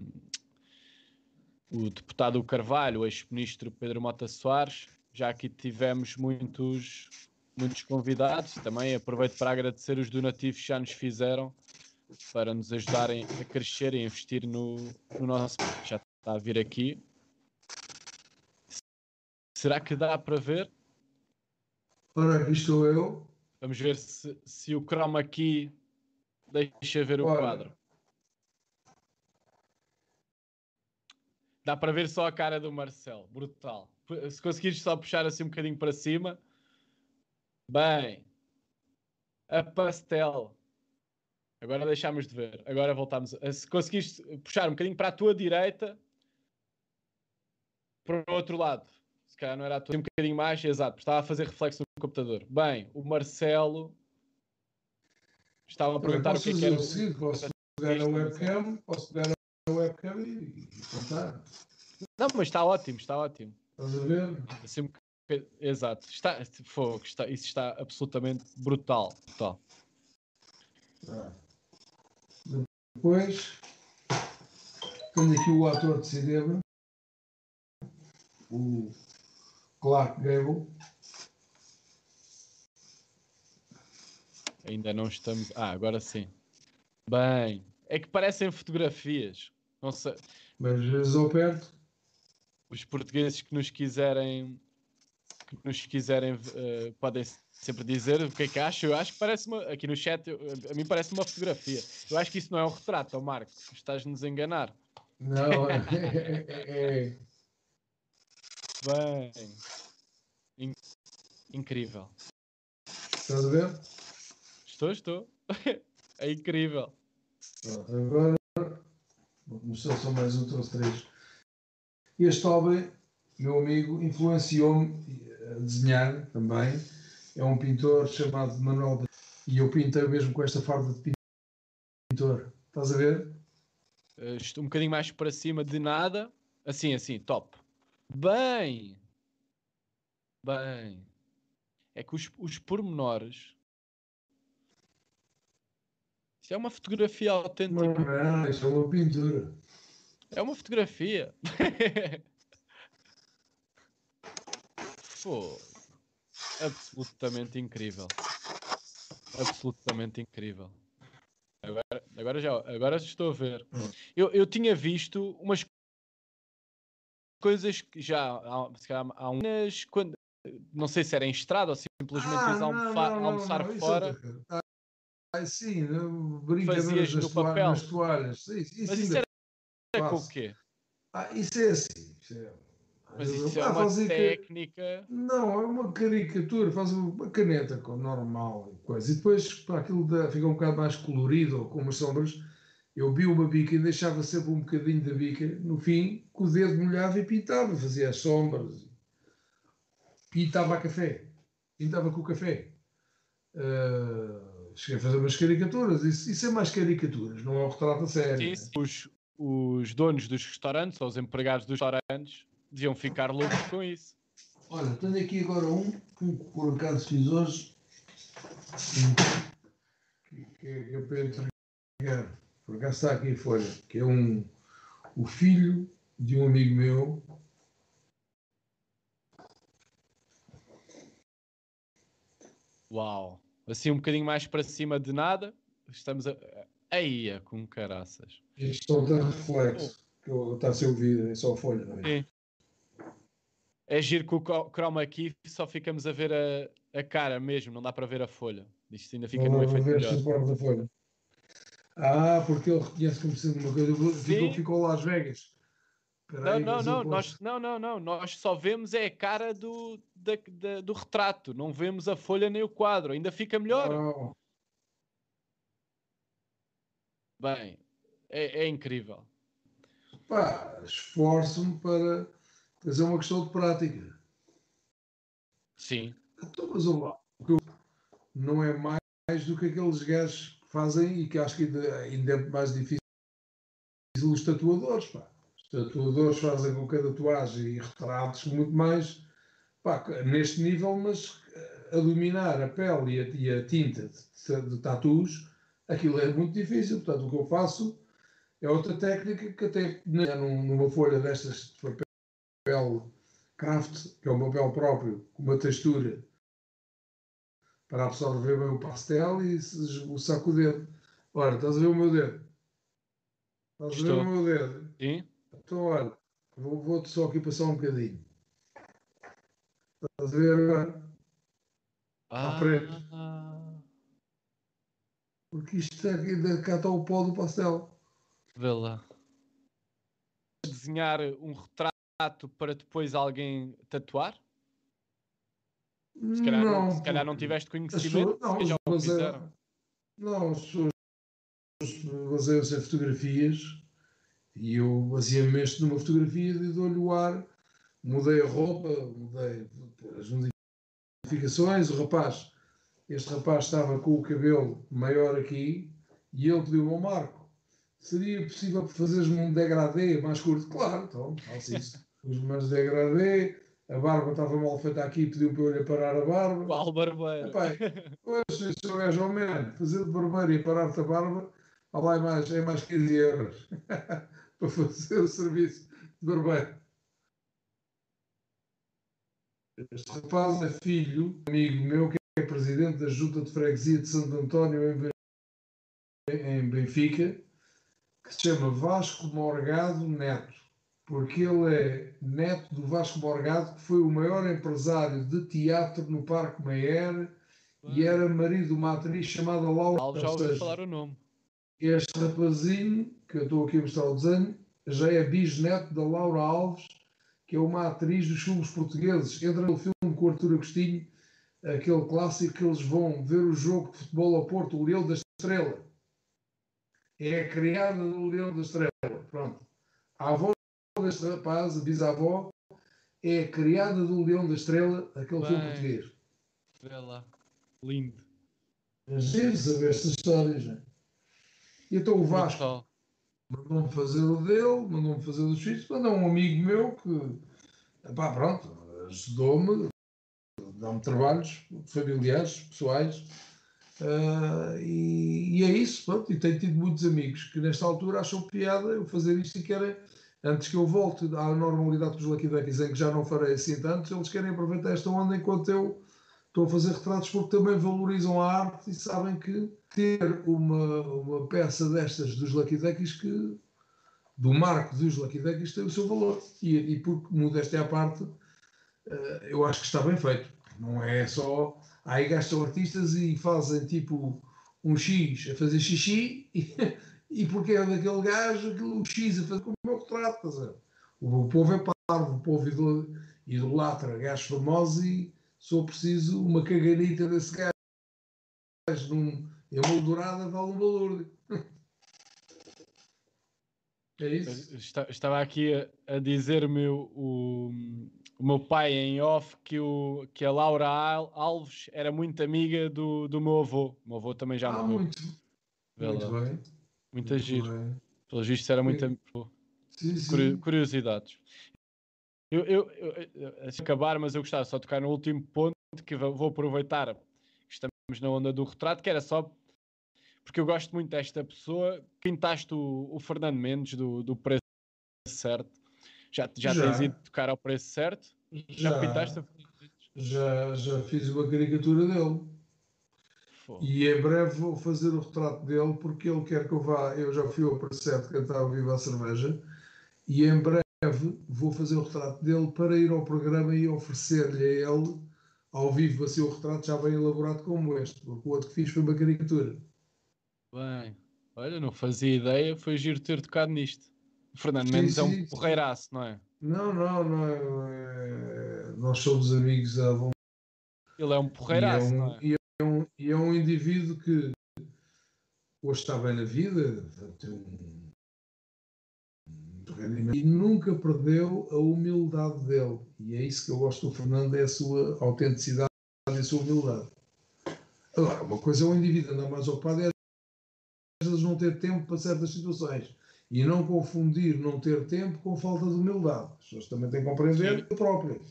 o deputado Carvalho, o ex-ministro Pedro Mota Soares. Já aqui tivemos muitos, muitos convidados. Também aproveito para agradecer os donativos que já nos fizeram para nos ajudarem a crescer e investir no, no nosso. Já está a vir aqui. Será que dá para ver? Ora, aqui estou eu. Vamos ver se, se o chroma aqui deixa ver o Ora. quadro. Dá para ver só a cara do Marcelo. Brutal. Se conseguires só puxar assim um bocadinho para cima. Bem. A pastel. Agora deixámos de ver. Agora voltamos. Se conseguires puxar um bocadinho para a tua direita. Para o outro lado calhar não era a tua, um bocadinho mais, exato, estava a fazer reflexo no computador. Bem, o Marcelo estava a perguntar o que, é que era. Seguinte, posso pegar na webcam, posso pegar na webcam e, contar. Não, mas está ótimo, está ótimo. Estás a ver? Assim, exato, está, fogo, está, isso está absolutamente brutal. brutal. Ah. Depois tenho aqui o ator de cinema, o Clark Gable. Ainda não estamos. Ah, agora sim. Bem, é que parecem fotografias. Não sei. Mas ao perto. Os portugueses que nos quiserem que nos quiserem uh, podem sempre dizer o que é que acham. Eu acho que parece uma. Aqui no chat, eu, a mim parece uma fotografia. Eu acho que isso não é um retrato, oh Marco. Estás-nos a enganar. Não, é, é, é, Bem. In... Incrível. Estás a ver? Estou, estou. é incrível. Agora vou começar só mais um, trouxe três. Este homem, meu amigo, influenciou-me a desenhar também. É um pintor chamado Manuel e eu pintei mesmo com esta farda de pintor. Estás a ver? Estou um bocadinho mais para cima de nada. Assim, assim, top. Bem, bem. É que os, os pormenores. Isso é uma fotografia autêntica. Não, isso é uma pintura. É uma fotografia. Pô, absolutamente incrível. Absolutamente incrível. Agora, agora já, agora estou a ver. Eu, eu tinha visto umas coisas que já há, há umas. Quando, não sei se era em estrada ou simplesmente ah, não, não, almoçar não, fora. É ah, sim, brincadeiras nas, papel. nas toalhas. Isso Mas isso era, era com o quê? Ah, isso é assim. Isso é... Mas isso é uma técnica. Que... Não, é uma caricatura, faz uma caneta normal e coisa. E depois, para aquilo da... fica um bocado mais colorido ou com umas sombras, eu vi uma bica e deixava sempre um bocadinho da bica, no fim, com o dedo molhava e pintava, fazia as sombras, pintava a café, pintava com o café. Uh, cheguei a fazer umas caricaturas, isso, isso, é mais caricaturas, não é um retrato a sério. Sim, né? os, os donos dos restaurantes, ou os empregados dos restaurantes, deviam ficar loucos com isso. Olha, tenho aqui agora um que por acaso fiz hoje, que, que é para entregar por acaso está aqui a folha, que é um, o filho de um amigo meu. Uau! Assim um bocadinho mais para cima de nada, estamos a. Aí, é com caraças. Isto está de reflexo, que está a ser ouvido, é só a folha, não é? Sim. É giro que o chroma aqui só ficamos a ver a, a cara mesmo, não dá para ver a folha. Isto ainda fica não no efeito melhor. Da folha. Ah, porque ele reconhece como sendo uma coisa. Ficou, ficou Las Vegas. Peraí, não, não, não, nós, não, não, não. Nós só vemos é a cara do, da, da, do retrato. Não vemos a folha nem o quadro. Ainda fica melhor. Oh. Bem, é, é, incrível. pá, esforço-me para fazer uma questão de prática. Sim. Então, mas lá, não é mais do que aqueles gajos que fazem e que acho que ainda, ainda é mais difícil os tatuadores. Pá. Os tatuadores fazem com cada tatuagem e retratos muito mais pá, neste nível, mas a dominar a pele e a, e a tinta de, de tatus, aquilo é muito difícil. Portanto, o que eu faço é outra técnica que até numa folha destas de papel craft, que é um papel próprio, com uma textura para absorver bem o pastel e o saco o dedo. Ora, estás a ver o meu dedo? Estás a ver o meu dedo? Sim. Então, olha, vou-te vou só aqui passar um bocadinho. Estás a ver agora? Ah. preto. Porque isto aqui, cá está o pó do pastel. Vê lá. Desenhar um retrato para depois alguém tatuar? Se calhar não, se calhar não tiveste conhecimento, pessoas, não, já o fizeram. Não, as pessoas baseiam-se em fotografias e eu baseei-me numa fotografia e dou-lhe o ar, mudei a roupa, mudei as modificações, o rapaz, este rapaz estava com o cabelo maior aqui e ele pediu ao Marco, seria possível fazeres-me um degradê mais curto? Claro, então, faço isso. Os degradê, a barba estava mal feita aqui, pediu para eu lhe parar a barba. Qual barbeiro? Epá, hoje, se gajo ao menos fazer de barbeiro e parar-te a barba, lá é mais, é mais 15 euros para fazer o serviço de barbeiro. Este rapaz é filho, amigo meu, que é presidente da Junta de Freguesia de Santo António em Benfica, que se chama Vasco Morgado Neto porque ele é neto do Vasco Morgado, que foi o maior empresário de teatro no Parque Meyer e era marido de uma atriz chamada Laura Alves. Já ouvi falar o nome. Este rapazinho, que eu estou aqui a mostrar o desenho, já é bisneto da Laura Alves, que é uma atriz dos filmes portugueses. Entra no filme com o Artur Agostinho, aquele clássico que eles vão ver o jogo de futebol ao Porto, o Leão da Estrela. É a criada do Leão da Estrela. Pronto. A avó deste rapaz, a bisavó, é a criada do Leão da Estrela, aquele Bem, filme português. Lá. Lindo. É giro saber estas histórias. Né? E então o Vasco mandou-me fazer o dele, mandou-me fazer os filhos, mandou um amigo meu que, pá, pronto, ajudou-me, dá-me trabalhos familiares, pessoais. Uh, e, e, é isso, pronto, e tenho tido muitos amigos que nesta altura acham piada eu fazer isto e querem antes que eu volte à normalidade dos Lucky em que já não farei assim tanto, eles querem aproveitar esta onda enquanto eu estou a fazer retratos, porque também valorizam a arte e sabem que ter uma, uma peça destas dos Lucky que do marco dos Lucky tem o seu valor. E, e porque modéstia à parte, uh, eu acho que está bem feito. Não é só. Aí gastam artistas e fazem tipo um X a fazer xixi e, e porque é daquele gajo, aquilo X a fazer como é o retrato. O, povo é parvo, o povo idolatra gajos famosos e sou preciso uma cagarita desse gajo. Num, emoldurada vale um valor. É isso? Estava aqui a, a dizer-me o, o, meu pai em off que, o, que a Laura Alves era muito amiga do, do meu avô. O meu avô também já ah, morreu. Muito, muito bem. Muito giro. Pelos vistos era muito sim, sim. curiosidades. Eu, eu, eu, assim, acabar, mas eu gostava só de tocar no último ponto que vou aproveitar. Estamos na onda do retrato, que era só porque eu gosto muito desta pessoa. Pintaste o, o Fernando Mendes do, do preço certo. Já, já, já, tens ido tocar ao preço certo? Já, já pintaste a já, já fiz uma caricatura dele. E em breve vou fazer o retrato dele porque ele quer que eu vá. Eu já fui ao Precerto cantar ao Viva a Cerveja e em breve vou fazer o retrato dele para ir ao programa e oferecer-lhe a ele ao vivo assim o retrato já bem elaborado como este, porque o outro que fiz foi uma caricatura. Bem, olha, não fazia ideia, foi giro ter tocado nisto. O Fernando Mendes sim, é um porreiraço, não é? Não, não, não é, nós somos amigos há bom. Ele é um porreiraço, é um, não é? é um, e é um indivíduo que hoje está bem na vida, tem um, E nunca perdeu a humildade dele. E é isso que eu gosto do Fernando, é a sua autenticidade e a sua humildade. Agora, uma coisa é o indivíduo andar mais ocupado é às vezes não ter tempo para certas situações. E não confundir não ter tempo com falta de humildade. As pessoas também têm que compreender o próprio.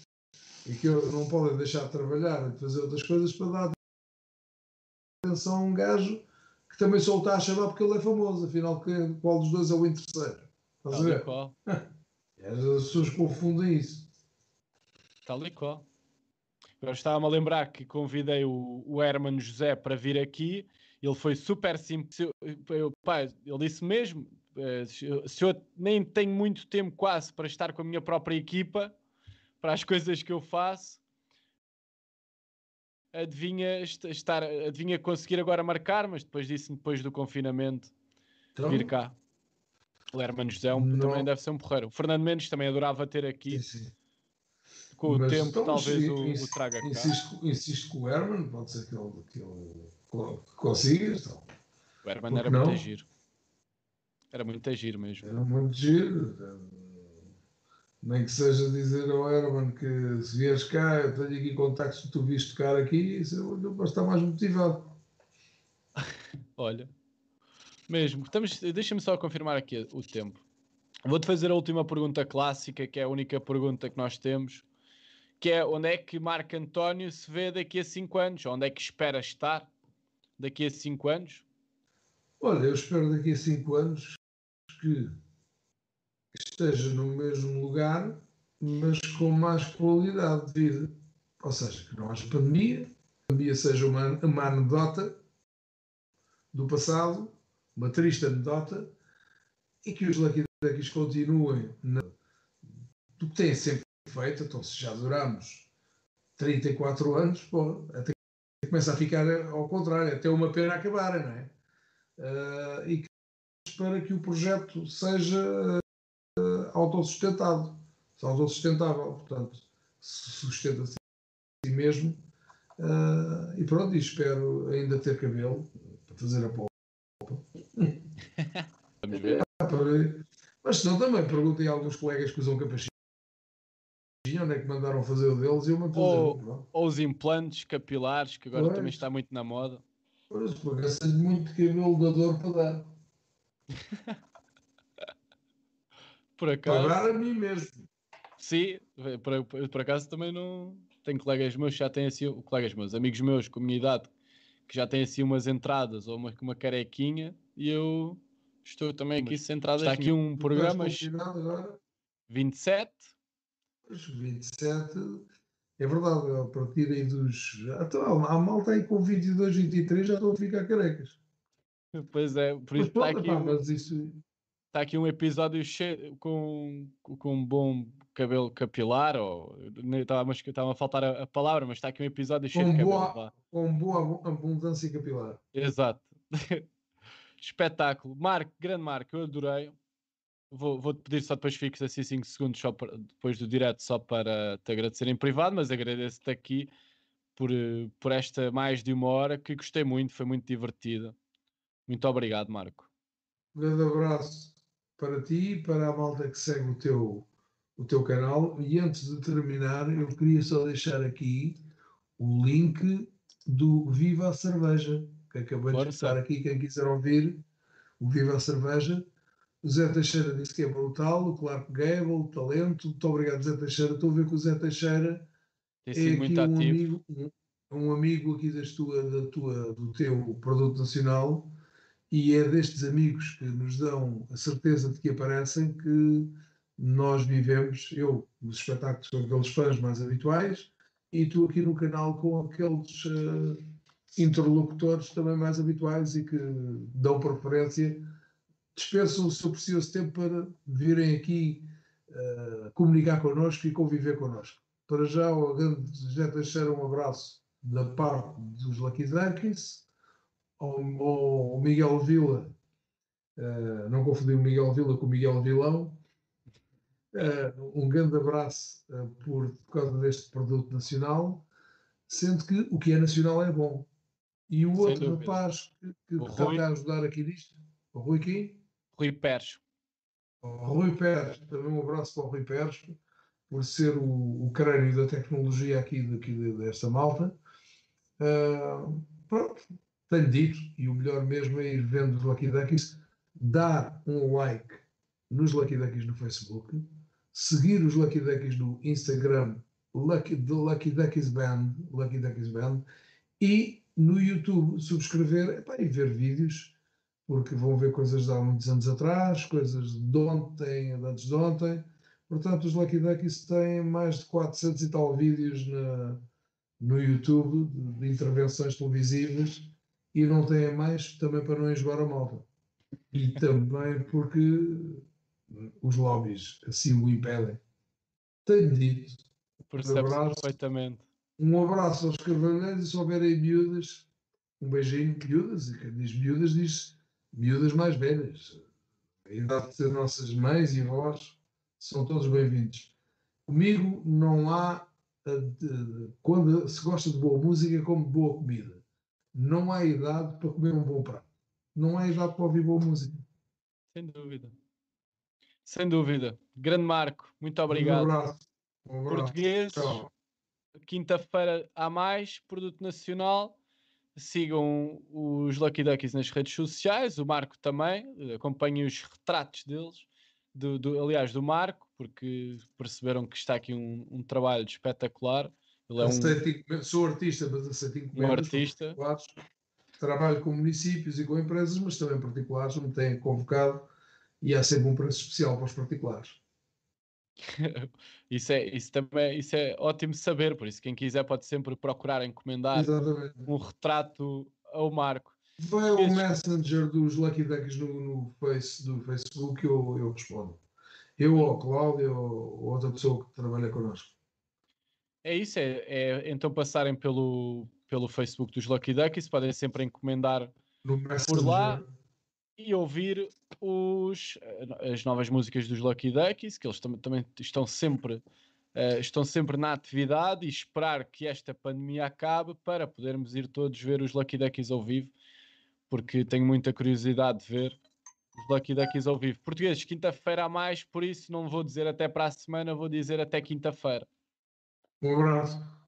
E que não podem deixar de trabalhar e de fazer outras coisas para dar atenção a um gajo que também só o está a chamar porque ele é famoso. Afinal, qual dos dois é o interesseiro? Estás a ver? Qual. As pessoas confundem isso. Tal e qual. Eu estava-me a lembrar que convidei o, o Hermano José para vir aqui. Ele foi super simples. Eu, pá, ele disse mesmo: se eu, se eu nem tenho muito tempo quase para estar com a minha própria equipa, para as coisas que eu faço, adivinha estar, adivinha conseguir agora marcar, mas depois disse depois do confinamento então, vir cá. O Hermano José um, também deve ser um porreiro. O Fernando Mendes também adorava ter aqui. Sim, sim. Com Mas, o tempo, então, talvez o, o, traga cá. Insisto, insisto com o Herman, pode ser que ele, que ele consiga. Então. O Herman era não? muito giro. Era muito giro mesmo. Era muito giro. Nem que seja dizer ao Herman que se vieres cá, eu tenho aqui contactos que tu viste tocar aqui, eu vou estar mais motivado. Olha, mesmo. Estamos, deixa-me só confirmar aqui o tempo. Vou-te fazer a última pergunta clássica, que é a única pergunta que nós temos, que é onde é que Marco António se vê daqui a 5 anos? Onde é que espera estar daqui a 5 anos? Olha, eu espero daqui a 5 anos que esteja no mesmo lugar, mas com mais qualidade de vida. Ou seja, que não haja pandemia, a pandemia seja uma, uma anedota do passado uma triste anedota, e que os Duckies continuem na, do que têm sempre feito. Então, se já duramos 34 anos, pô, até começa a ficar ao contrário, até uma pena acabar, não é? Uh, e que para que o projeto seja uh, autossustentado, autossustentável, portanto, se sustenta -se a si mesmo. Uh, e pronto, e espero ainda ter cabelo para fazer a pole. Vamos ver. Mas se não, também perguntei a alguns colegas que usam capachinho onde é que mandaram fazer o deles e eu ou, ou os implantes capilares, que agora pois. também está muito na moda. Pois, porque é muito cabelo da dor para dar. por acaso. Para dar a mim mesmo. Sim, por, por, acaso também não. Tenho colegas meus que já têm assim, colegas meus, amigos meus, comunidade, que já têm assim umas entradas ou uma, uma carequinha e eu estou também aqui centrado. Está aqui um programa. 27. Os 27. É verdade, a partir aí dos. Então, a malta aí com 22, 23 já estão a ficar carecas. Pois é, por isso está aqui, um, isso... está aqui um episódio cheio, com, com um bom cabelo capilar, ou estava, estava a faltar a, a, palavra, mas está aqui um episódio cheio com de boa, cabelo. Com boa abundância capilar. Exato. Espetáculo. Marco, grande Marco, eu adorei. Vou, vou-te pedir só depois fixes assim 5 segundos só para, depois do direto só para te agradecer em privado, mas agradeço-te aqui por, por esta mais de uma hora que gostei muito, foi muito divertida. Muito obrigado, Marco. Um grande abraço para ti e para a malta que segue o teu, o teu canal. E antes de terminar, eu queria só deixar aqui o link do Viva a Cerveja que acabei Força. de estar aqui, quem quiser ouvir, o Viva a Cerveja. O Zé Teixeira disse que é brutal, o Clark Gable, talento. Muito obrigado, Zé Teixeira. Estou a ver que o Zé Teixeira Tem é aqui um ativo. amigo, um, um, amigo aqui das tua, da tua, do teu produto nacional e é destes amigos que nos dão a certeza de que aparecem que nós vivemos, eu nos espetáculos com aqueles fãs mais habituais e tu aqui no canal com aqueles uh, interlocutores também mais habituais e que dão preferência, dispensam o seu precioso tempo para virem aqui uh, comunicar connosco e conviver connosco. Para já, o grande José Teixeira, um abraço da parte dos Lucky Dunkies, ao, ao Miguel Vila, uh, não confundir o Miguel Vila com o Miguel Vilão, uh, um grande abraço por, por causa deste produto nacional, sendo que o que é nacional é bom. E o outro rapaz que, que está a ajudar aqui nisto, o Rui quem? Rui Pérez. Rui Pérez, também um abraço para o Rui Pérez, por ser o, o crânio da tecnologia aqui, daqui desta malta. Uh, pronto, tenho dito, e o melhor mesmo é ir vendo os Lucky Duckies, dar um like nos Lucky Duckies no Facebook, seguir os Lucky Duckies no Instagram, Lucky, The Lucky Duckies Band, Lucky Duckies Band, e no YouTube subscrever epá, e ver vídeos, porque vão ver coisas de há muitos anos atrás, coisas de ontem, antes de ontem. Portanto, os Lucky Duckies têm mais de 400 e tal vídeos na, no YouTube de, de intervenções televisivas e não têm mais também para não enjoar a malta. E também porque os lobbies assim o impedem. Tenho dito. Percebe perfeitamente. Um abraço aos carvalheiros e se houverem miúdas, um beijinho, miúdas, e quem diz miúdas diz miúdas mais velhas. A idade de ser nossas mães e avós são todos bem-vindos. Comigo não há, quando se gosta de boa música, como boa comida. Não há idade para comer um bom prato. Não há idade para ouvir boa música. Sem dúvida. Sem dúvida. Grande Marco, muito obrigado. Um abraço. Um abraço. Português, quinta-feira há mais, produto nacional. Sigam os Lucky Duckies nas redes sociais, o Marco também, acompanhem os retratos deles, do, do, aliás, do Marco, porque perceberam que está aqui um, um trabalho espetacular. Ele é um... Sou artista, mas aceito encomendas. Um artista. Trabalho com municípios e com empresas, mas também particulares, me têm convocado e há sempre um preço especial para os particulares. isso, é, isso também isso é ótimo saber, por isso quem quiser pode sempre procurar encomendar Exatamente. um retrato ao Marco. Vai ao Messenger dos Lucky Ducks no, no face, do Facebook eu, eu respondo. Eu ou a Cláudia ou outra pessoa que trabalha connosco. É isso, é, é então passarem pelo, pelo Facebook dos Lucky Duckies, podem sempre encomendar por lá e ouvir os, as novas músicas dos Lucky Duckies, que eles tam também estão sempre, uh, estão sempre na atividade e esperar que esta pandemia acabe para podermos ir todos ver os Lucky Duckies ao vivo, porque tenho muita curiosidade de ver os Lucky Duckies ao vivo. Portugueses, quinta-feira a mais, por isso não vou dizer até para a semana, vou dizer até quinta-feira. Um abraço.